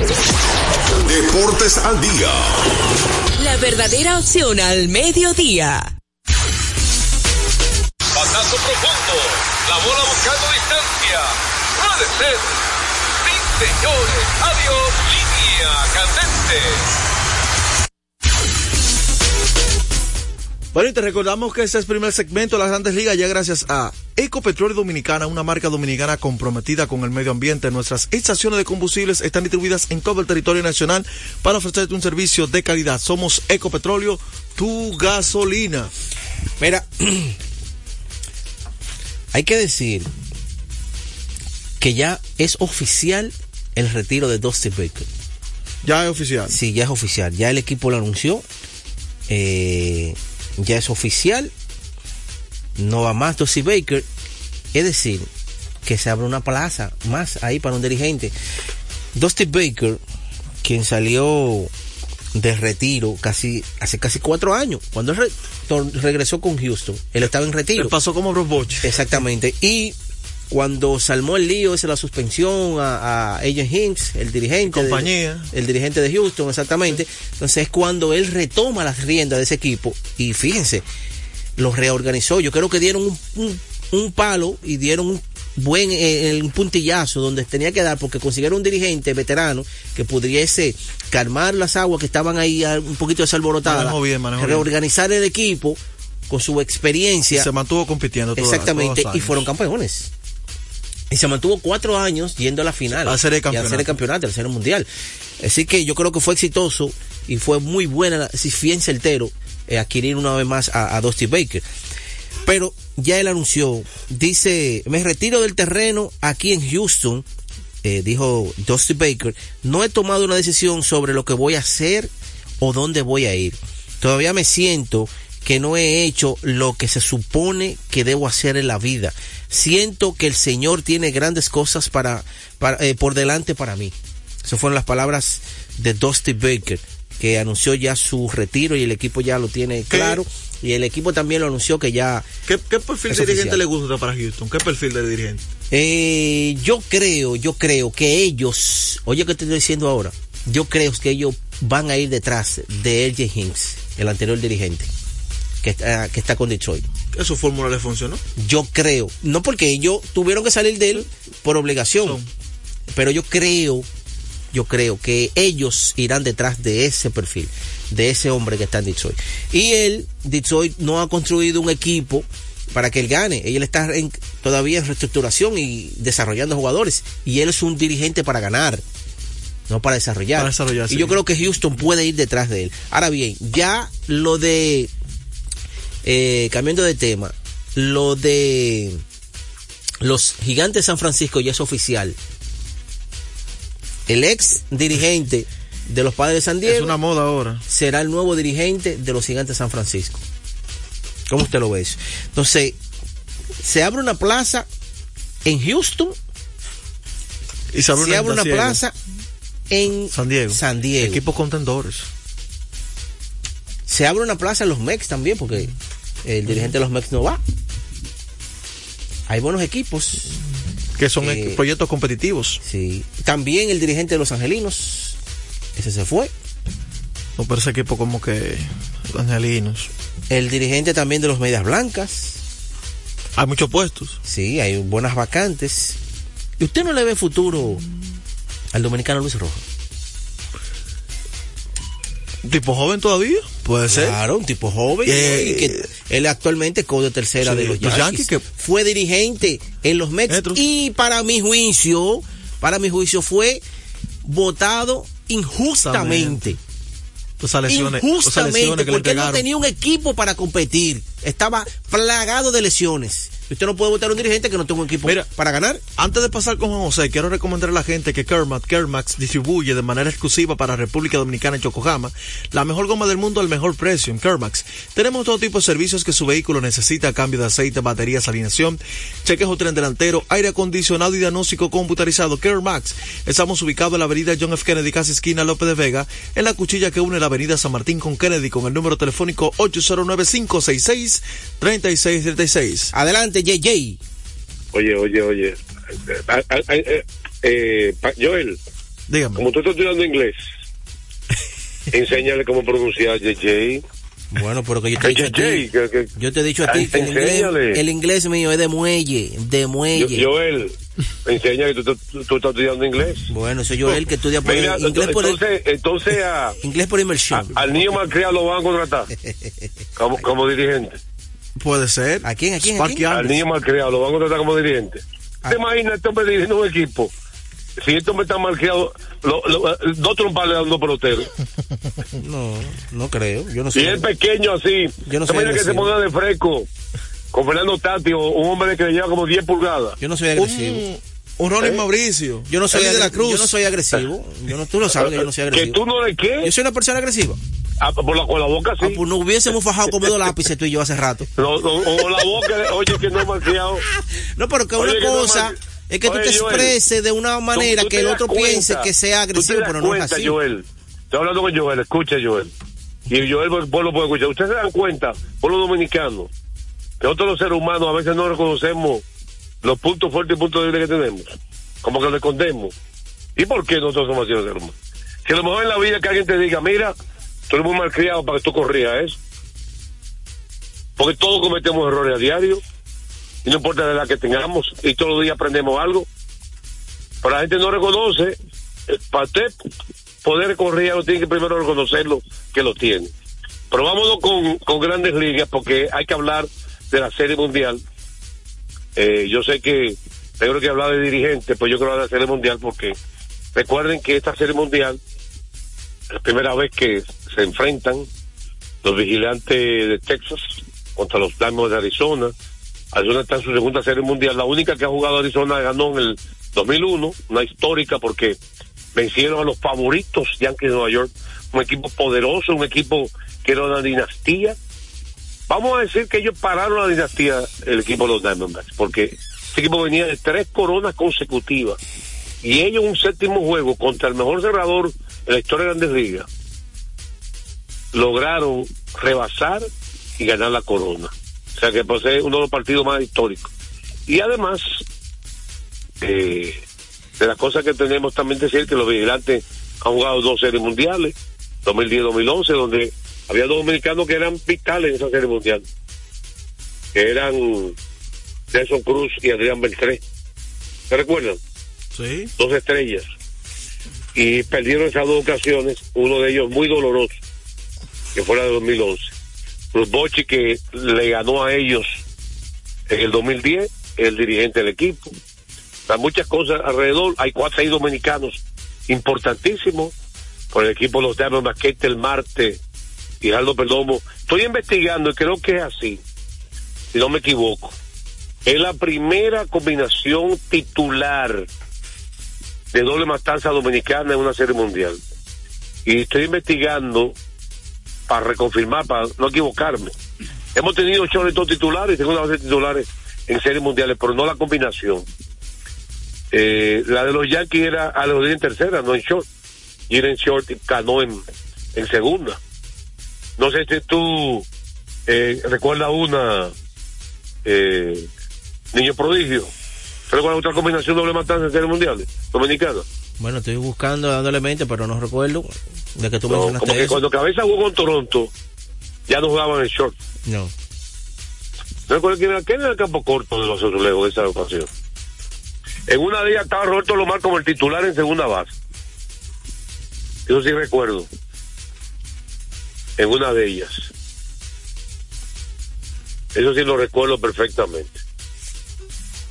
Deportes al día. La verdadera opción al mediodía. Patazo profundo. La bola buscando distancia. Puede ser. Sí, señores. Adiós. Línea candente. Bueno, y te recordamos que este es el primer segmento de las grandes ligas ya gracias a Ecopetróleo Dominicana, una marca dominicana comprometida con el medio ambiente. Nuestras estaciones de combustibles están distribuidas en todo el territorio nacional para ofrecerte un servicio de calidad. Somos Ecopetróleo, tu gasolina. Mira, hay que decir que ya es oficial el retiro de Dusty Baker. Ya es oficial. Sí, ya es oficial. Ya el equipo lo anunció. Eh, ya es oficial. No va más Dusty Baker. Es decir, que se abre una plaza más ahí para un dirigente. Dusty Baker, quien salió de retiro casi hace casi cuatro años, cuando re- regresó con Houston, él estaba en retiro. Él pasó como Bruce Bochy. Exactamente. Y cuando salmó el lío ese la suspensión a, a Agent Hinks, el dirigente, de- compañía. el dirigente de Houston, exactamente. Entonces es cuando él retoma las riendas de ese equipo y fíjense, lo reorganizó. Yo creo que dieron un, un- un palo y dieron un buen eh, un puntillazo donde tenía que dar porque consiguieron un dirigente veterano que pudiese calmar las aguas que estaban ahí ah, un poquito desalborotadas, Manejó bien, manejó bien. reorganizar el equipo con su experiencia. Se mantuvo compitiendo toda- Exactamente, todos los y fueron campeones. Y se mantuvo cuatro años yendo a la final. A la serie de Y a serie de campeonato. campeonato, serie mundial. Así que yo creo que fue exitoso y fue muy buena, si bien certero, eh, adquirir una vez más a, a Dusty Baker. Pero ya él anunció, dice, me retiro del terreno aquí en Houston, eh, dijo Dusty Baker, no he tomado una decisión sobre lo que voy a hacer o dónde voy a ir. Todavía me siento que no he hecho lo que se supone que debo hacer en la vida. Siento que el Señor tiene grandes cosas para, para, eh, por delante para mí. Esas fueron las palabras de Dusty Baker, que anunció ya su retiro y el equipo ya lo tiene claro. Y el equipo también lo anunció que ya... ¿Qué, qué perfil de dirigente oficial. le gusta para Houston? ¿Qué perfil de dirigente? Eh, yo creo, yo creo que ellos, oye que te estoy diciendo ahora, yo creo que ellos van a ir detrás de LJ Hinks, el anterior dirigente, que está, que está con Detroit. ¿Que su fórmula le funcionó? Yo creo, no porque ellos tuvieron que salir de él por obligación, pero yo creo, yo creo que ellos irán detrás de ese perfil, de ese hombre que está en Detroit. Y él, Detroit, no ha construido un equipo para que él gane. Él está en- todavía en reestructuración y desarrollando jugadores. Y él es un dirigente para ganar, no para desarrollar. Para desarrollar, y sí. yo creo que Houston puede ir detrás de él. Ahora bien, ya lo de, eh, cambiando de tema, lo de los gigantes de San Francisco ya es oficial. El ex dirigente de los padres de San Diego Es una moda ahora. será el nuevo dirigente de los gigantes de San Francisco. ¿Cómo usted lo ve eso? Entonces, se abre una plaza en Houston Y se abre una, plaza en San Diego. San Diego. Equipos contendores. Se abre una plaza en los Mex también, porque el dirigente de los Mex no va. Hay buenos equipos. Que son Eh, proyectos competitivos. Sí. También el dirigente de los Angelinos. Ese se fue. No, pero ese equipo como que angelinos. El dirigente también de los Medias Blancas. Hay muchos puestos. Sí, hay buenas vacantes. ¿Y usted no le ve futuro al dominicano Luis Rojas? ¿Tipo joven todavía? Puede ser. Claro, un tipo joven. Eh, y que él actualmente codo tercera sí, de los los Yankees. Yankees que- Fue dirigente en los Mets. Y para mi juicio, para mi juicio fue votado injustamente. Esas lesiones, Injustamente, lesiones que le porque él no tenía un equipo para competir. Estaba plagado de lesiones. Usted no puede votar a un dirigente que no tenga un equipo Mira, para ganar. Antes de pasar con Juan José, quiero recomendar a la gente que Kermax, Kermax distribuye de manera exclusiva para República Dominicana en Yokohama la mejor goma del mundo al mejor precio en Kermax. Tenemos todo tipo de servicios que su vehículo necesita, cambio de aceite, baterías, alineación, chequejo tren delantero, aire acondicionado y diagnóstico computarizado. Kermax. Estamos ubicados en la avenida John F. Kennedy, casi esquina López de Vega, en la cuchilla que une la avenida San Martín con Kennedy con el número telefónico 809-566-3636. Adelante, JJ. Oye, oye, oye. Ah, ah, ah, eh, eh, pa- Joel, Dígame. como tú estás estudiando inglés, enséñale cómo pronunciar JJ. Bueno, pero que yo te he dicho a ti. Yo te he dicho a ti que el inglés, el inglés mío es de muelle, de muelle. Yo- Joel, enseña que tú, tú- tú estás estudiando inglés. Bueno, soy yo el que estudia por Mira, inglés por el- entonces, entonces a, inglés por inmersión. al niño malcriado lo van a contratar como, como dirigente. Puede ser. ¿A quién? ¿A quién? ¿A quién? Al niño malcriado lo van a contratar como dirigente. ¿Te imaginas este hombre dirigiendo un equipo? Si este hombre está malcriado, lo, lo, dos trompadas le dan dos peloteros. No, no creo. Yo no Si sé. es pequeño así, Yo no ¿te soy imaginas que se ponga de fresco con Fernando Tati o un hombre que le lleva como 10 pulgadas? Yo no soy agresivo. Un, un Ronnie ¿Eh? Mauricio. Yo no soy de la Cruz. Yo no soy agresivo. Yo no, tú lo sabes que yo no soy ¿Que agresivo. tú no le qué? Yo soy una persona agresiva. Ah, por la, con la boca sí. Ah, pues no hubiésemos fajado como dos lápices tú y yo hace rato. No, no, o la boca, oye, que no es malcriado. No, pero que Oye, una que cosa es que tú Oye, te Joel, expreses de una manera Tú- tú que el otro cuenta, piense que sea tú te agresivo, das pero no es cuenta, así. Joel. Estoy hablando con Joel, escucha Joel. Y Joel vos vos lo puede escuchar. Ustedes se dan cuenta, por los dominicanos, que nosotros los seres humanos a veces no reconocemos los puntos fuertes y puntos débiles que tenemos. Como que lo escondemos. ¿Y por qué nosotros somos así los seres humanos? Si a lo mejor en la vida que alguien te diga, mira, tú eres muy malcriado para que tú corrías eso. Porque todos cometemos errores a diario. Y no importa la edad que tengamos. Y todos los días aprendemos algo. Pero la gente no reconoce. eh, Para usted poder correr, uno tiene que primero reconocerlo que lo tiene. Pero vámonos con, con grandes ligas porque hay que hablar de la Serie Mundial. Eh, yo sé que tengo que hablar de dirigentes, pues yo hablar de la Serie Mundial porque recuerden que esta Serie Mundial la primera vez que se enfrentan los vigilantes de Texas contra los Diamonds de Arizona. Arizona está en su segunda Serie Mundial. La única que ha jugado Arizona ganó en el 2001, una histórica porque vencieron a los favoritos Yankees de Nueva York, un equipo poderoso, un equipo que era una dinastía. Vamos a decir que ellos pararon la dinastía, el equipo de los Diamondbacks, porque este equipo venía de tres coronas consecutivas y ellos un séptimo juego contra el mejor cerrador en la historia de Grandes Ligas lograron rebasar y ganar la corona. O sea que posee uno de los partidos más históricos. Y además, eh, de las cosas que tenemos también decir que los vigilantes han jugado dos series mundiales, 2010-2011, donde había dos dominicanos que eran vitales en esa serie mundial, que eran Nelson Cruz y Adrián Beltré. ¿Se recuerdan? Sí. Dos estrellas. Y perdieron esas dos ocasiones, uno de ellos muy doloroso, que fue la de 2011. Los Bochi que le ganó a ellos en el 2010, el dirigente del equipo. Hay muchas cosas alrededor. Hay cuatro, seis dominicanos importantísimos por el equipo los Diamondbacks, el Marte y Aldo Perdomo. Estoy investigando y creo que es así, si no me equivoco. Es la primera combinación titular de doble matanza dominicana en una serie mundial. Y estoy investigando para reconfirmar, para no equivocarme. Hemos tenido dos titulares y segunda base titulares en series mundiales, pero no la combinación. Eh, la de los Yankees era a los en tercera, no en short. Y era en short y ganó en, en segunda. No sé si tú eh, recuerdas una eh, niño prodigio. ¿Te recuerdas otra combinación doble matanza en series mundiales dominicanas? Bueno, estoy buscando, dándole mente, pero no recuerdo de que tú No, mencionaste como que eso. cuando Cabeza jugó con Toronto, ya no jugaban en short. No. No recuerdo quién era, quién era el campo corto de los azulejos de esa ocasión. En una de ellas estaba Roberto Lomar como el titular en segunda base. Eso sí recuerdo. En una de ellas. Eso sí lo recuerdo perfectamente.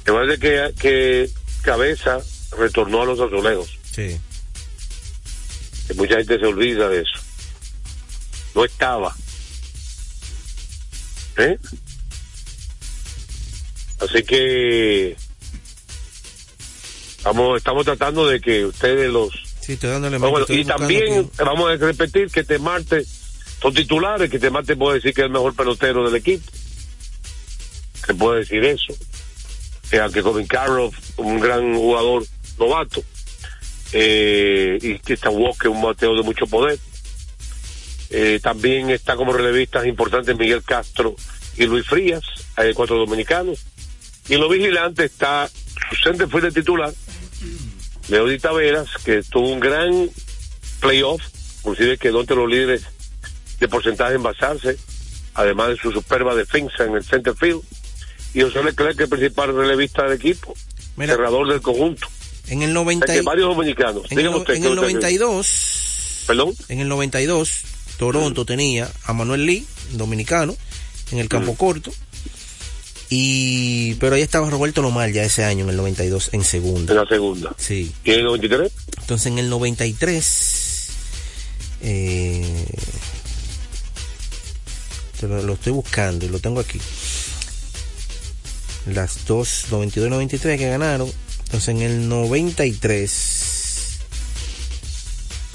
Además de que, que Cabeza retornó a los azulejos. Sí. Que mucha gente se olvida de eso. No estaba. ¿Eh? Así que vamos, estamos tratando de que ustedes los... Sí, estoy dándole Ah, más, bueno, estoy y también vamos a repetir que este martes son titulares, que este martes puede decir que es el mejor pelotero del equipo. Se puede decir eso. Que aunque Colin Carroll, un gran jugador novato, eh, y que está Walker, un bateo de mucho poder. Eh, también está como relevistas importantes Miguel Castro y Luis Frías, hay cuatro dominicanos. Y lo vigilante está Vicente fue de titular, Leody Taveras, que tuvo un gran playoff, inclusive quedó entre los líderes de porcentaje en basarse, además de su superba defensa en el center field. Y José Leclerc, el principal relevista del equipo, Mira. cerrador del conjunto. En el O 90 sea que varios dominicanos. en el, usted, en ¿qué el usted cree? 92 Perdón. en el 92 Toronto tenía a Manuel Lee dominicano en el campo corto y pero ahí estaba Roberto Lomar ya ese año en el 92 en segunda En la segunda. sí ¿Y en el 93? entonces en el 93 eh, lo estoy buscando y lo tengo aquí las dos 92 y 93 que ganaron entonces en el 93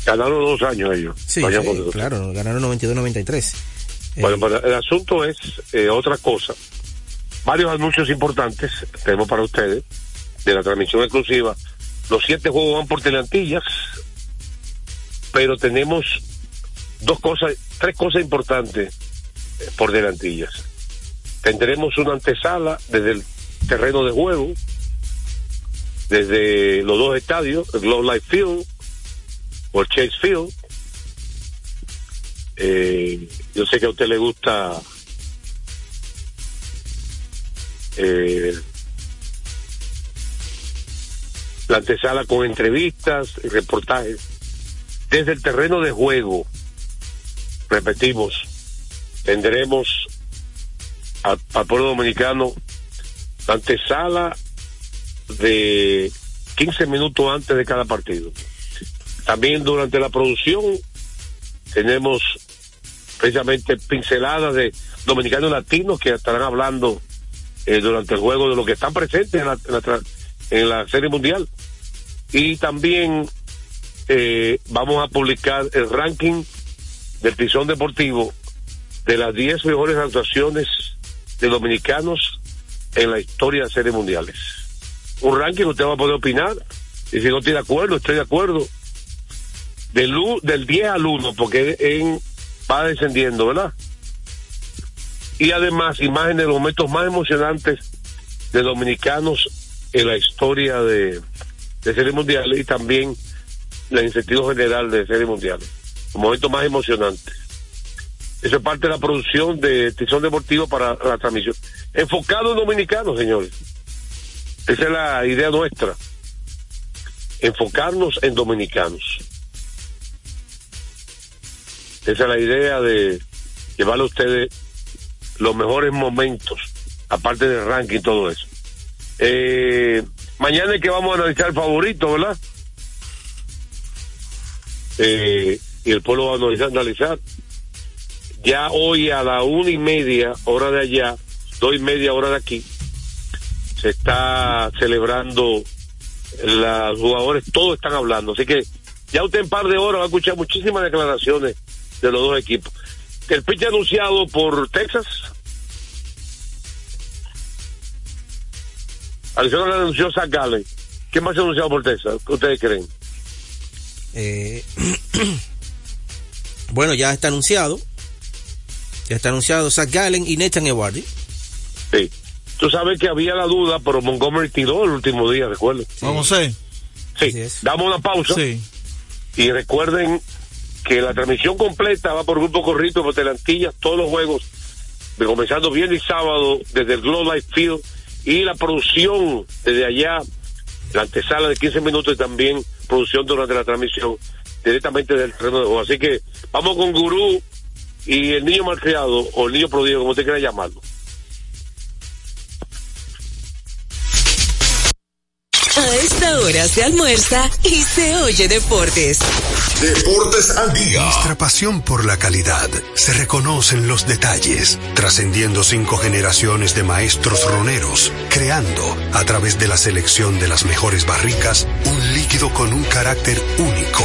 Ganaron dos años ellos. Sí, Vayan sí, por eso. claro, ganaron 92-93. Bueno, el asunto es eh, otra cosa. Varios anuncios importantes tenemos para ustedes de la transmisión exclusiva. Los siete juegos van por telantillas, pero tenemos dos cosas, tres cosas importantes eh, por delantillas. Tendremos una antesala desde el terreno de juego, desde los dos estadios, el Globe Life Field o el Chase Field. Eh, yo sé que a usted le gusta eh, la antesala con entrevistas y reportajes desde el terreno de juego. Repetimos, tendremos al, pueblo dominicano la antesala de 15 minutos antes de cada partido. También durante la producción tenemos precisamente pinceladas de dominicanos latinos que estarán hablando eh, durante el juego de lo que están presentes en la, en la en la serie mundial. Y también eh, vamos a publicar el ranking del Tizón Deportivo de las 10 mejores actuaciones de dominicanos en la historia de series mundiales. Un ranking usted va a poder opinar y si no estoy de acuerdo, estoy de acuerdo. Del, del 10 al 1, porque va descendiendo, ¿verdad? Y además, imágenes de los momentos más emocionantes de dominicanos en la historia de, de series mundiales y también en sentido general de series mundiales. Los momentos más emocionantes. Eso es parte de la producción de Tizón Deportivo para la transmisión. Enfocado en dominicanos, señores. Esa es la idea nuestra. Enfocarnos en dominicanos. Esa es la idea de llevarle a ustedes los mejores momentos, aparte del ranking y todo eso. Eh, mañana es que vamos a analizar el favorito, ¿verdad? Eh, y el pueblo va a analizar, analizar. Ya hoy a la una y media, hora de allá, dos y media hora de aquí, se está celebrando los jugadores, todos están hablando. Así que ya usted en par de horas va a escuchar muchísimas declaraciones de los dos equipos. El pitch anunciado por Texas. Arizona le anunció Zach Gallen. ¿Quién más se ha anunciado por Texas? ¿Qué ustedes creen? Eh, bueno, ya está anunciado. Ya está anunciado Zach Gallen y Nathan Ewardy. Sí. Tú sabes que había la duda, pero Montgomery tiró el último día, recuerden. Vamos a ver. Sí, damos una pausa. Y recuerden que la transmisión completa va por Grupo Corrito, por Telantillas, todos los juegos, comenzando viernes y sábado desde el Globe Life Field y la producción desde allá, la antesala de 15 minutos y también producción durante la transmisión directamente del terreno de juego. Así que vamos con Gurú y el niño malcriado o el niño prodigio, como usted quiera llamarlo. A esta hora se almuerza y se oye deportes. Deportes al día. Nuestra pasión por la calidad se reconoce en los detalles, trascendiendo cinco generaciones de maestros roneros, creando, a través de la selección de las mejores barricas, un líquido con un carácter único,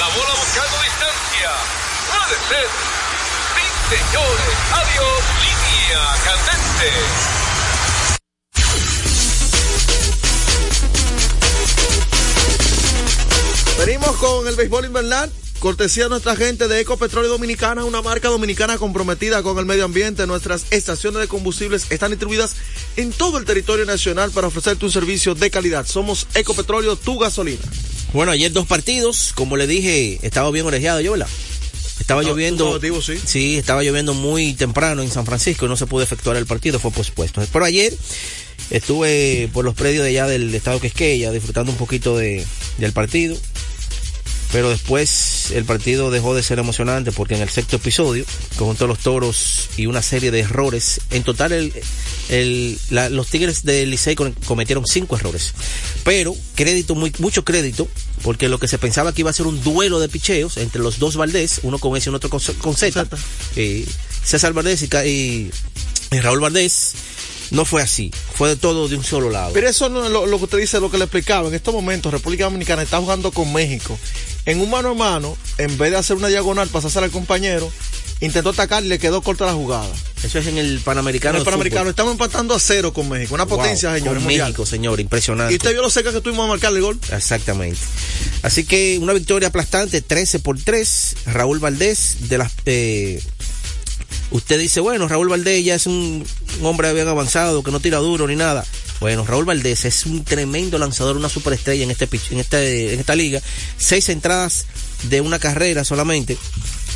La bola buscando distancia. Puede ser. Sí, señores. Adiós. Línea candente. Venimos con el béisbol invernal. Cortesía de nuestra gente de Ecopetróleo Dominicana, una marca dominicana comprometida con el medio ambiente. Nuestras estaciones de combustibles están distribuidas en todo el territorio nacional para ofrecerte un servicio de calidad. Somos Ecopetróleo, tu gasolina. Bueno, ayer dos partidos, como le dije, estaba bien orejeado yo, ¿verdad? Estaba No, lloviendo. sí. Sí, estaba lloviendo muy temprano en San Francisco y no se pudo efectuar el partido, fue pospuesto. Pero ayer estuve por los predios de allá del estado Quisqueya disfrutando un poquito de, del partido. Pero después el partido dejó de ser emocionante porque en el sexto episodio, con todos los toros y una serie de errores, en total el, el- la- los Tigres de Licey cometieron cinco errores. Pero crédito, muy, mucho crédito, porque lo que se pensaba que iba a ser un duelo de picheos entre los dos Valdés, uno con S y otro con, con Z, eh, César Valdés y- y Raúl Valdés, no fue así, fue de todo de un solo lado. Pero eso no es lo, lo que usted dice, lo que le explicaba. En estos momentos, República Dominicana está jugando con México. En un mano a mano, en vez de hacer una diagonal, pasarse al compañero, intentó atacar le quedó corta la jugada. Eso es en el Panamericano. En el Panamericano, fútbol. estamos empatando a cero con México. Una Wow, potencia. Con mundial. México, señor, impresionante. Y usted vio lo cerca que estuvimos a marcar el gol. Exactamente. Así que una victoria aplastante, 13 por 3. Raúl Valdés, de las. eh, usted dice, bueno, Raúl Valdés ya es un, un hombre bien avanzado, que no tira duro ni nada. Bueno, Raúl Valdés es un tremendo lanzador, una superestrella en, este, en, este, en esta liga. Seis entradas de una carrera solamente,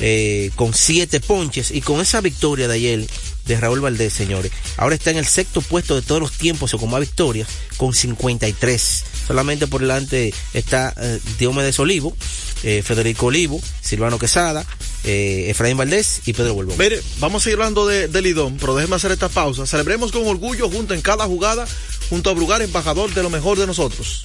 eh, con siete ponches. Y con esa victoria de ayer de Raúl Valdés, señores, ahora está en el sexto puesto de todos los tiempos o con más victorias, con 53. Solamente por delante está eh, Diomedes Olivo, eh, Federico Olivo, Silvano Quesada, eh, Efraín Valdés y Pedro Bolbón. Mire, vamos a seguir hablando de, de Lidón, pero déjeme hacer esta pausa. Celebremos con orgullo junto en cada jugada, junto a Brugar, embajador de lo mejor de nosotros.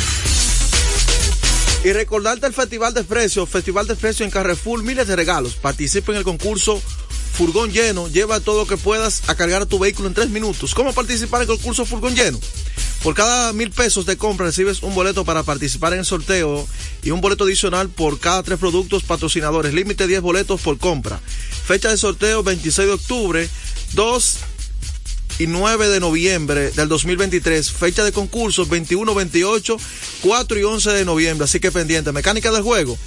Y recordarte el Festival de Precios, Festival de Precios en Carrefour, miles de regalos. Participa en el concurso Furgón Lleno, lleva todo lo que puedas a cargar a tu vehículo en tres minutos. ¿Cómo participar en el concurso Furgón Lleno? Por cada mil pesos de compra recibes un boleto para participar en el sorteo y un boleto adicional por cada tres productos patrocinadores. Límite 10 boletos por compra. Fecha de sorteo 26 de octubre, 2 y 9 de noviembre del 2023. Fecha de concurso 21, 28, 4 y 11 de noviembre. Así que pendiente. Mecánica del juego.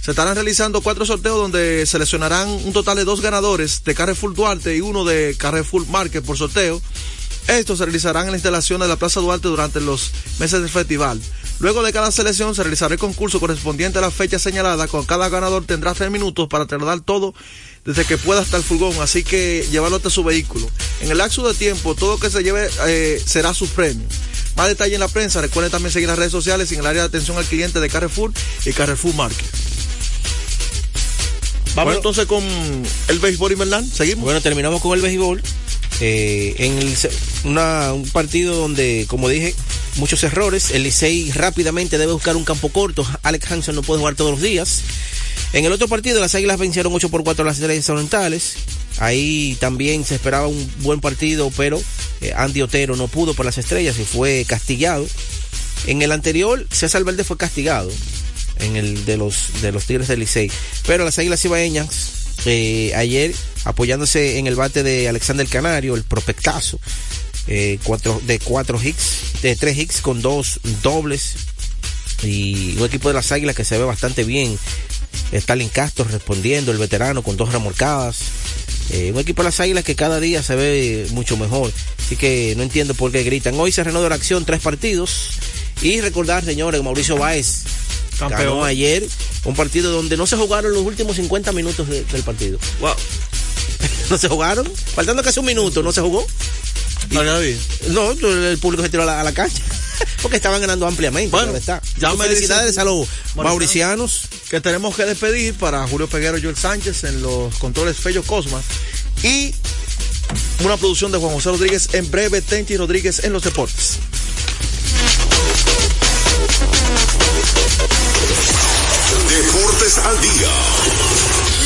Se estarán realizando cuatro sorteos donde seleccionarán un total de dos ganadores de Carrefour Duarte y uno de Carrefour Market por sorteo. Estos se realizarán en la instalación de la Plaza Duarte durante los meses del festival. Luego de cada selección se realizará el concurso correspondiente a la fecha señalada. Con cada ganador tendrá tres minutos para trasladar todo desde que pueda hasta el furgón, así que llevarlo hasta su vehículo. En el lapso de tiempo, todo lo que se lleve eh, será su premio. Más detalle en la prensa. Recuerden también seguir las redes sociales en el área de atención al cliente de Carrefour y Carrefour Market. Vamos Bueno. entonces con el béisbol invernal. Seguimos. Bueno, terminamos con el béisbol. Eh, en el una- un partido donde, como dije, muchos errores. El Licey rápidamente debe buscar un campo corto. Alex Hansen no puede jugar todos los días. En el otro partido, las Águilas vencieron 8 por 4 a las Estrellas Orientales. Ahí también se esperaba un buen partido, pero eh, Andy Otero no pudo por las Estrellas y fue castigado. En el anterior, César Verde fue castigado en el de los de los Tigres del Licey. Pero las Águilas Ibaeñas eh, ayer apoyándose en el bate de Alexander Canario, el prospectazo, eh, cuatro, de cuatro hits, de tres hits con dos dobles y un equipo de las Águilas que se ve bastante bien. Stalin Castro respondiendo, el veterano con dos remolcadas. Eh, un equipo de las Águilas que cada día se ve mucho mejor. Así que no entiendo por qué gritan. Hoy se reanudó la acción, tres partidos. Y recordar, señores, Mauricio Báez Campeón. ganó ayer un partido donde no se jugaron los últimos 50 minutos de- del partido. Wow. no se jugaron. Faltando casi un minuto, no se jugó. Y- no, el público se tiró a la, a la cancha. Porque estaban ganando ampliamente. Bueno, claro está. ya me felicidades dicen- a los Mauricianos. mauricianos. que tenemos que despedir para Julio Peguero y Joel Sánchez en los controles Fello Cosmas y una producción de Juan José Rodríguez en breve Tenchi Rodríguez en los deportes. Deportes al día.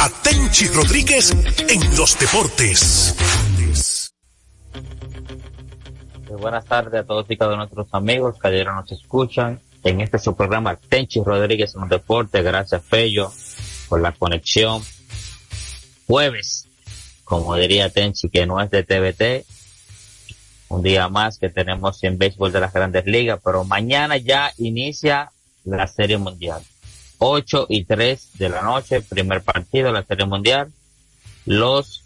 a Tenchi Rodríguez en los deportes. Buenas tardes a todos y cada uno de nuestros amigos que ayer nos escuchan en este su programa Tenchi Rodríguez en los deportes. Gracias, Fello, por la conexión. Jueves, como diría Tenchi, que no es de TVT. Un día más que tenemos en béisbol de las grandes ligas, pero mañana ya inicia la Serie Mundial. 8 y 3 de la noche, primer partido de la Serie Mundial. Los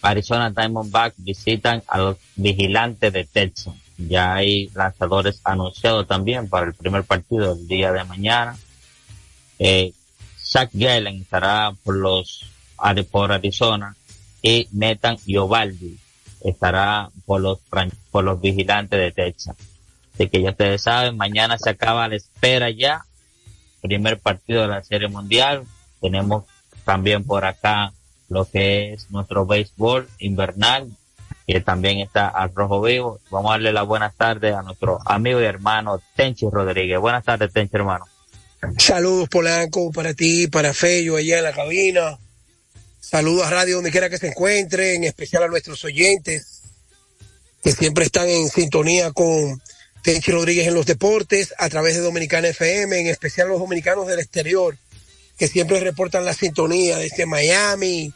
Arizona Diamondbacks visitan a los vigilantes de Texas. Ya hay lanzadores anunciados también para el primer partido del día de mañana. Eh, Zach Gallen estará por los por Arizona y Nathan Iovaldi estará por los por los vigilantes de Texas. Así que ya ustedes saben, mañana se acaba la espera ya. Primer partido de la Serie Mundial. Tenemos también por acá lo que es nuestro béisbol invernal, que también está al rojo vivo. Vamos a darle las buenas tardes a nuestro amigo y hermano Tenchi Rodríguez. Buenas tardes, Tenchi, hermano. Saludos Polanco para ti, para Fello allá en la cabina, Saludos a Radio donde quiera que se encuentre, en especial a nuestros oyentes que siempre están en sintonía con Tenchi Rodríguez en los deportes a través de Dominicana FM, en especial los dominicanos del exterior que siempre reportan la sintonía desde Miami,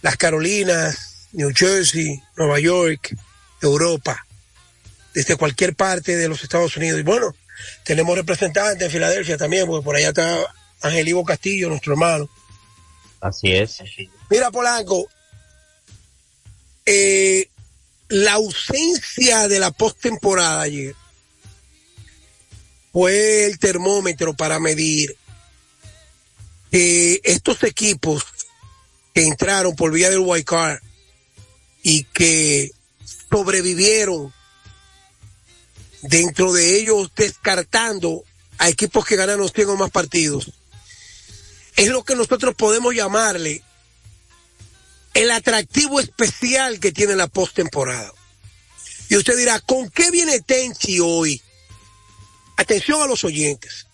las Carolinas, New Jersey, Nueva York, Europa, desde cualquier parte de los Estados Unidos. Y bueno, tenemos representantes en Filadelfia también, porque por allá está Ángel Ivo Castillo, nuestro hermano. Así es. Mira, Polanco, eh, la ausencia de la postemporada ayer fue el termómetro para medir que estos equipos que entraron por vía del White Card y que sobrevivieron dentro de ellos descartando a equipos que ganaron 100 o más partidos. Es lo que nosotros podemos llamarle el atractivo especial que tiene la postemporada. Y usted dirá, ¿con qué viene Tenchi hoy? Atención a los oyentes.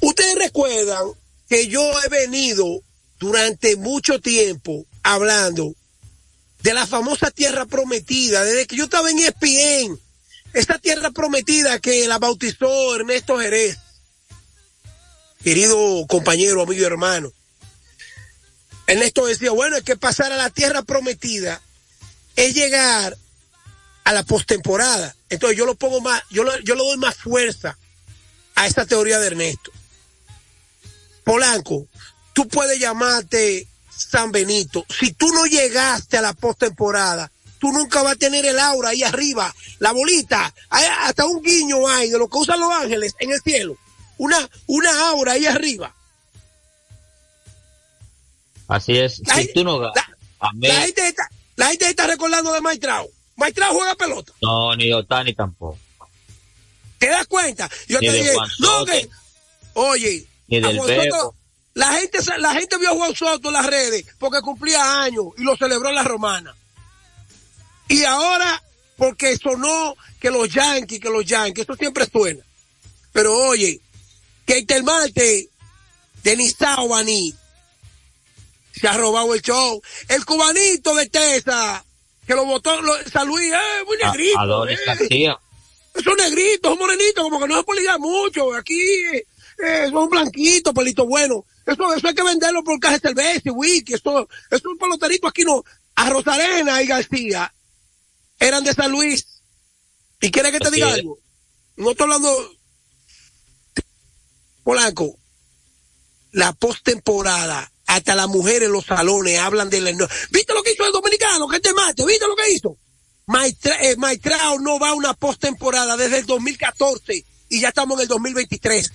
Ustedes recuerdan que yo he venido durante mucho tiempo hablando de la famosa tierra prometida, desde que yo estaba en ESPN, esta tierra prometida que la bautizó Ernesto Jerez, querido compañero, amigo y hermano. Ernesto decía, bueno, es que pasar a la tierra prometida es llegar a la postemporada. Entonces yo lo pongo más, yo, lo, yo le doy más fuerza a esta teoría de Ernesto. Polanco, tú puedes llamarte San Benito. Si tú no llegaste a la postemporada, tú nunca vas a tener el aura ahí arriba, la bolita, hasta un guiño hay de lo que usan los ángeles en el cielo. Una, una aura ahí arriba. Así es. La si gente- tú no ganas, La, a mí, la gente está, la gente está recordando de Maitrao. Maitrao juega pelota. no, ni Otani tampoco. ¿Te das cuenta? Yo Ni te dije, no, que, oye, Ni del Soto- la gente, la gente vio a Juan Soto en las redes porque cumplía años y lo celebró en la romana. Y ahora, porque sonó que los Yankees, que los Yankees, eso siempre suena. Pero oye, que Intermarte, Denis Baní, se ha robado el show. El cubanito de Tesa, que lo votó, lo, San Luis, eh, muy A- negrito. Adonis eh. García. Son negritos, son morenitos, como que no se puede ligar mucho. Aquí eh, son blanquitos, pelitos buenos. Eso, eso hay que venderlo por caja de cerveza y whisky. Eso, es un peloterito aquí no. A Rosarena y García eran de San Luis. ¿Y quiere que te Así diga es. algo? No estoy hablando. Polanco, la postemporada, hasta las mujeres en los salones hablan de la. ¿Viste lo que hizo el dominicano? Que te mate, ¿viste lo que hizo? Maestra, eh, Maestrao no va a una postemporada desde el 2014 y ya estamos en el 2023.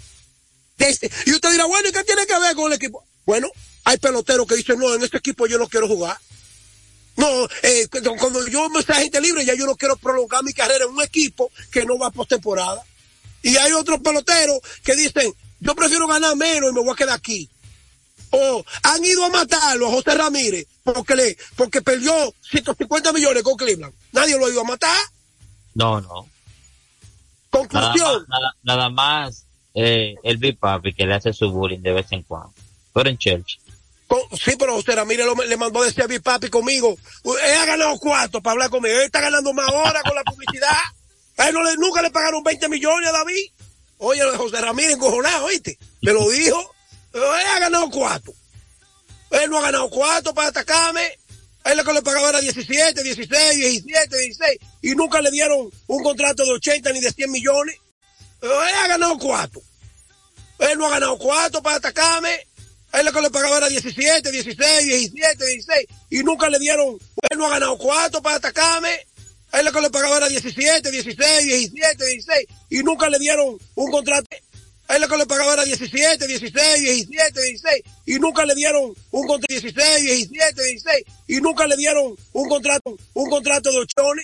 Desde- y usted dirá, bueno, ¿y qué tiene que ver con el equipo? Bueno, hay peloteros que dicen, no, en este equipo yo no quiero jugar. No, eh, cuando- yo me sea gente libre, ya yo no quiero prolongar mi carrera en un equipo que no va a postemporada. Y hay otros peloteros que dicen, yo prefiero ganar menos y me voy a quedar aquí. O han ido a matarlo a José Ramírez porque le, porque perdió 150 millones con Cleveland. Nadie lo ha ido a matar. No, no. Conclusión. nada, nada más eh, el Big Papi que le hace su bullying de vez en cuando. Pero en Church. Con- sí, pero José Ramírez lo- le mandó a decir a mi papi conmigo. Él ha ganado cuarto para hablar conmigo. Él está ganando más ahora con la publicidad. A él no le, nunca le pagaron 20 millones a David. Oye, José Ramírez encojonado, ¿oíste? Me lo dijo. Él ha ganado cuatro. Él no ha ganado cuatro para atacarme. Él lo que le pagaba era 17, 16, 17, 16. Y nunca le dieron un contrato de 80 ni de 100 millones. Él ha ganado cuatro. Él no ha ganado cuatro para atacarme. Él lo que le pagaba era 17, 16, 17, 16. Y nunca le dieron. Él no ha ganado cuatro para atacarme. Él lo que le pagaba era 17, 16, 17, 16. Y nunca le dieron un contrato. A él lo que le pagaba era 17, 16, 17, 16. Y nunca le dieron un contrato 16, 17, 16. Y nunca le dieron un contrato, un contrato de ochones.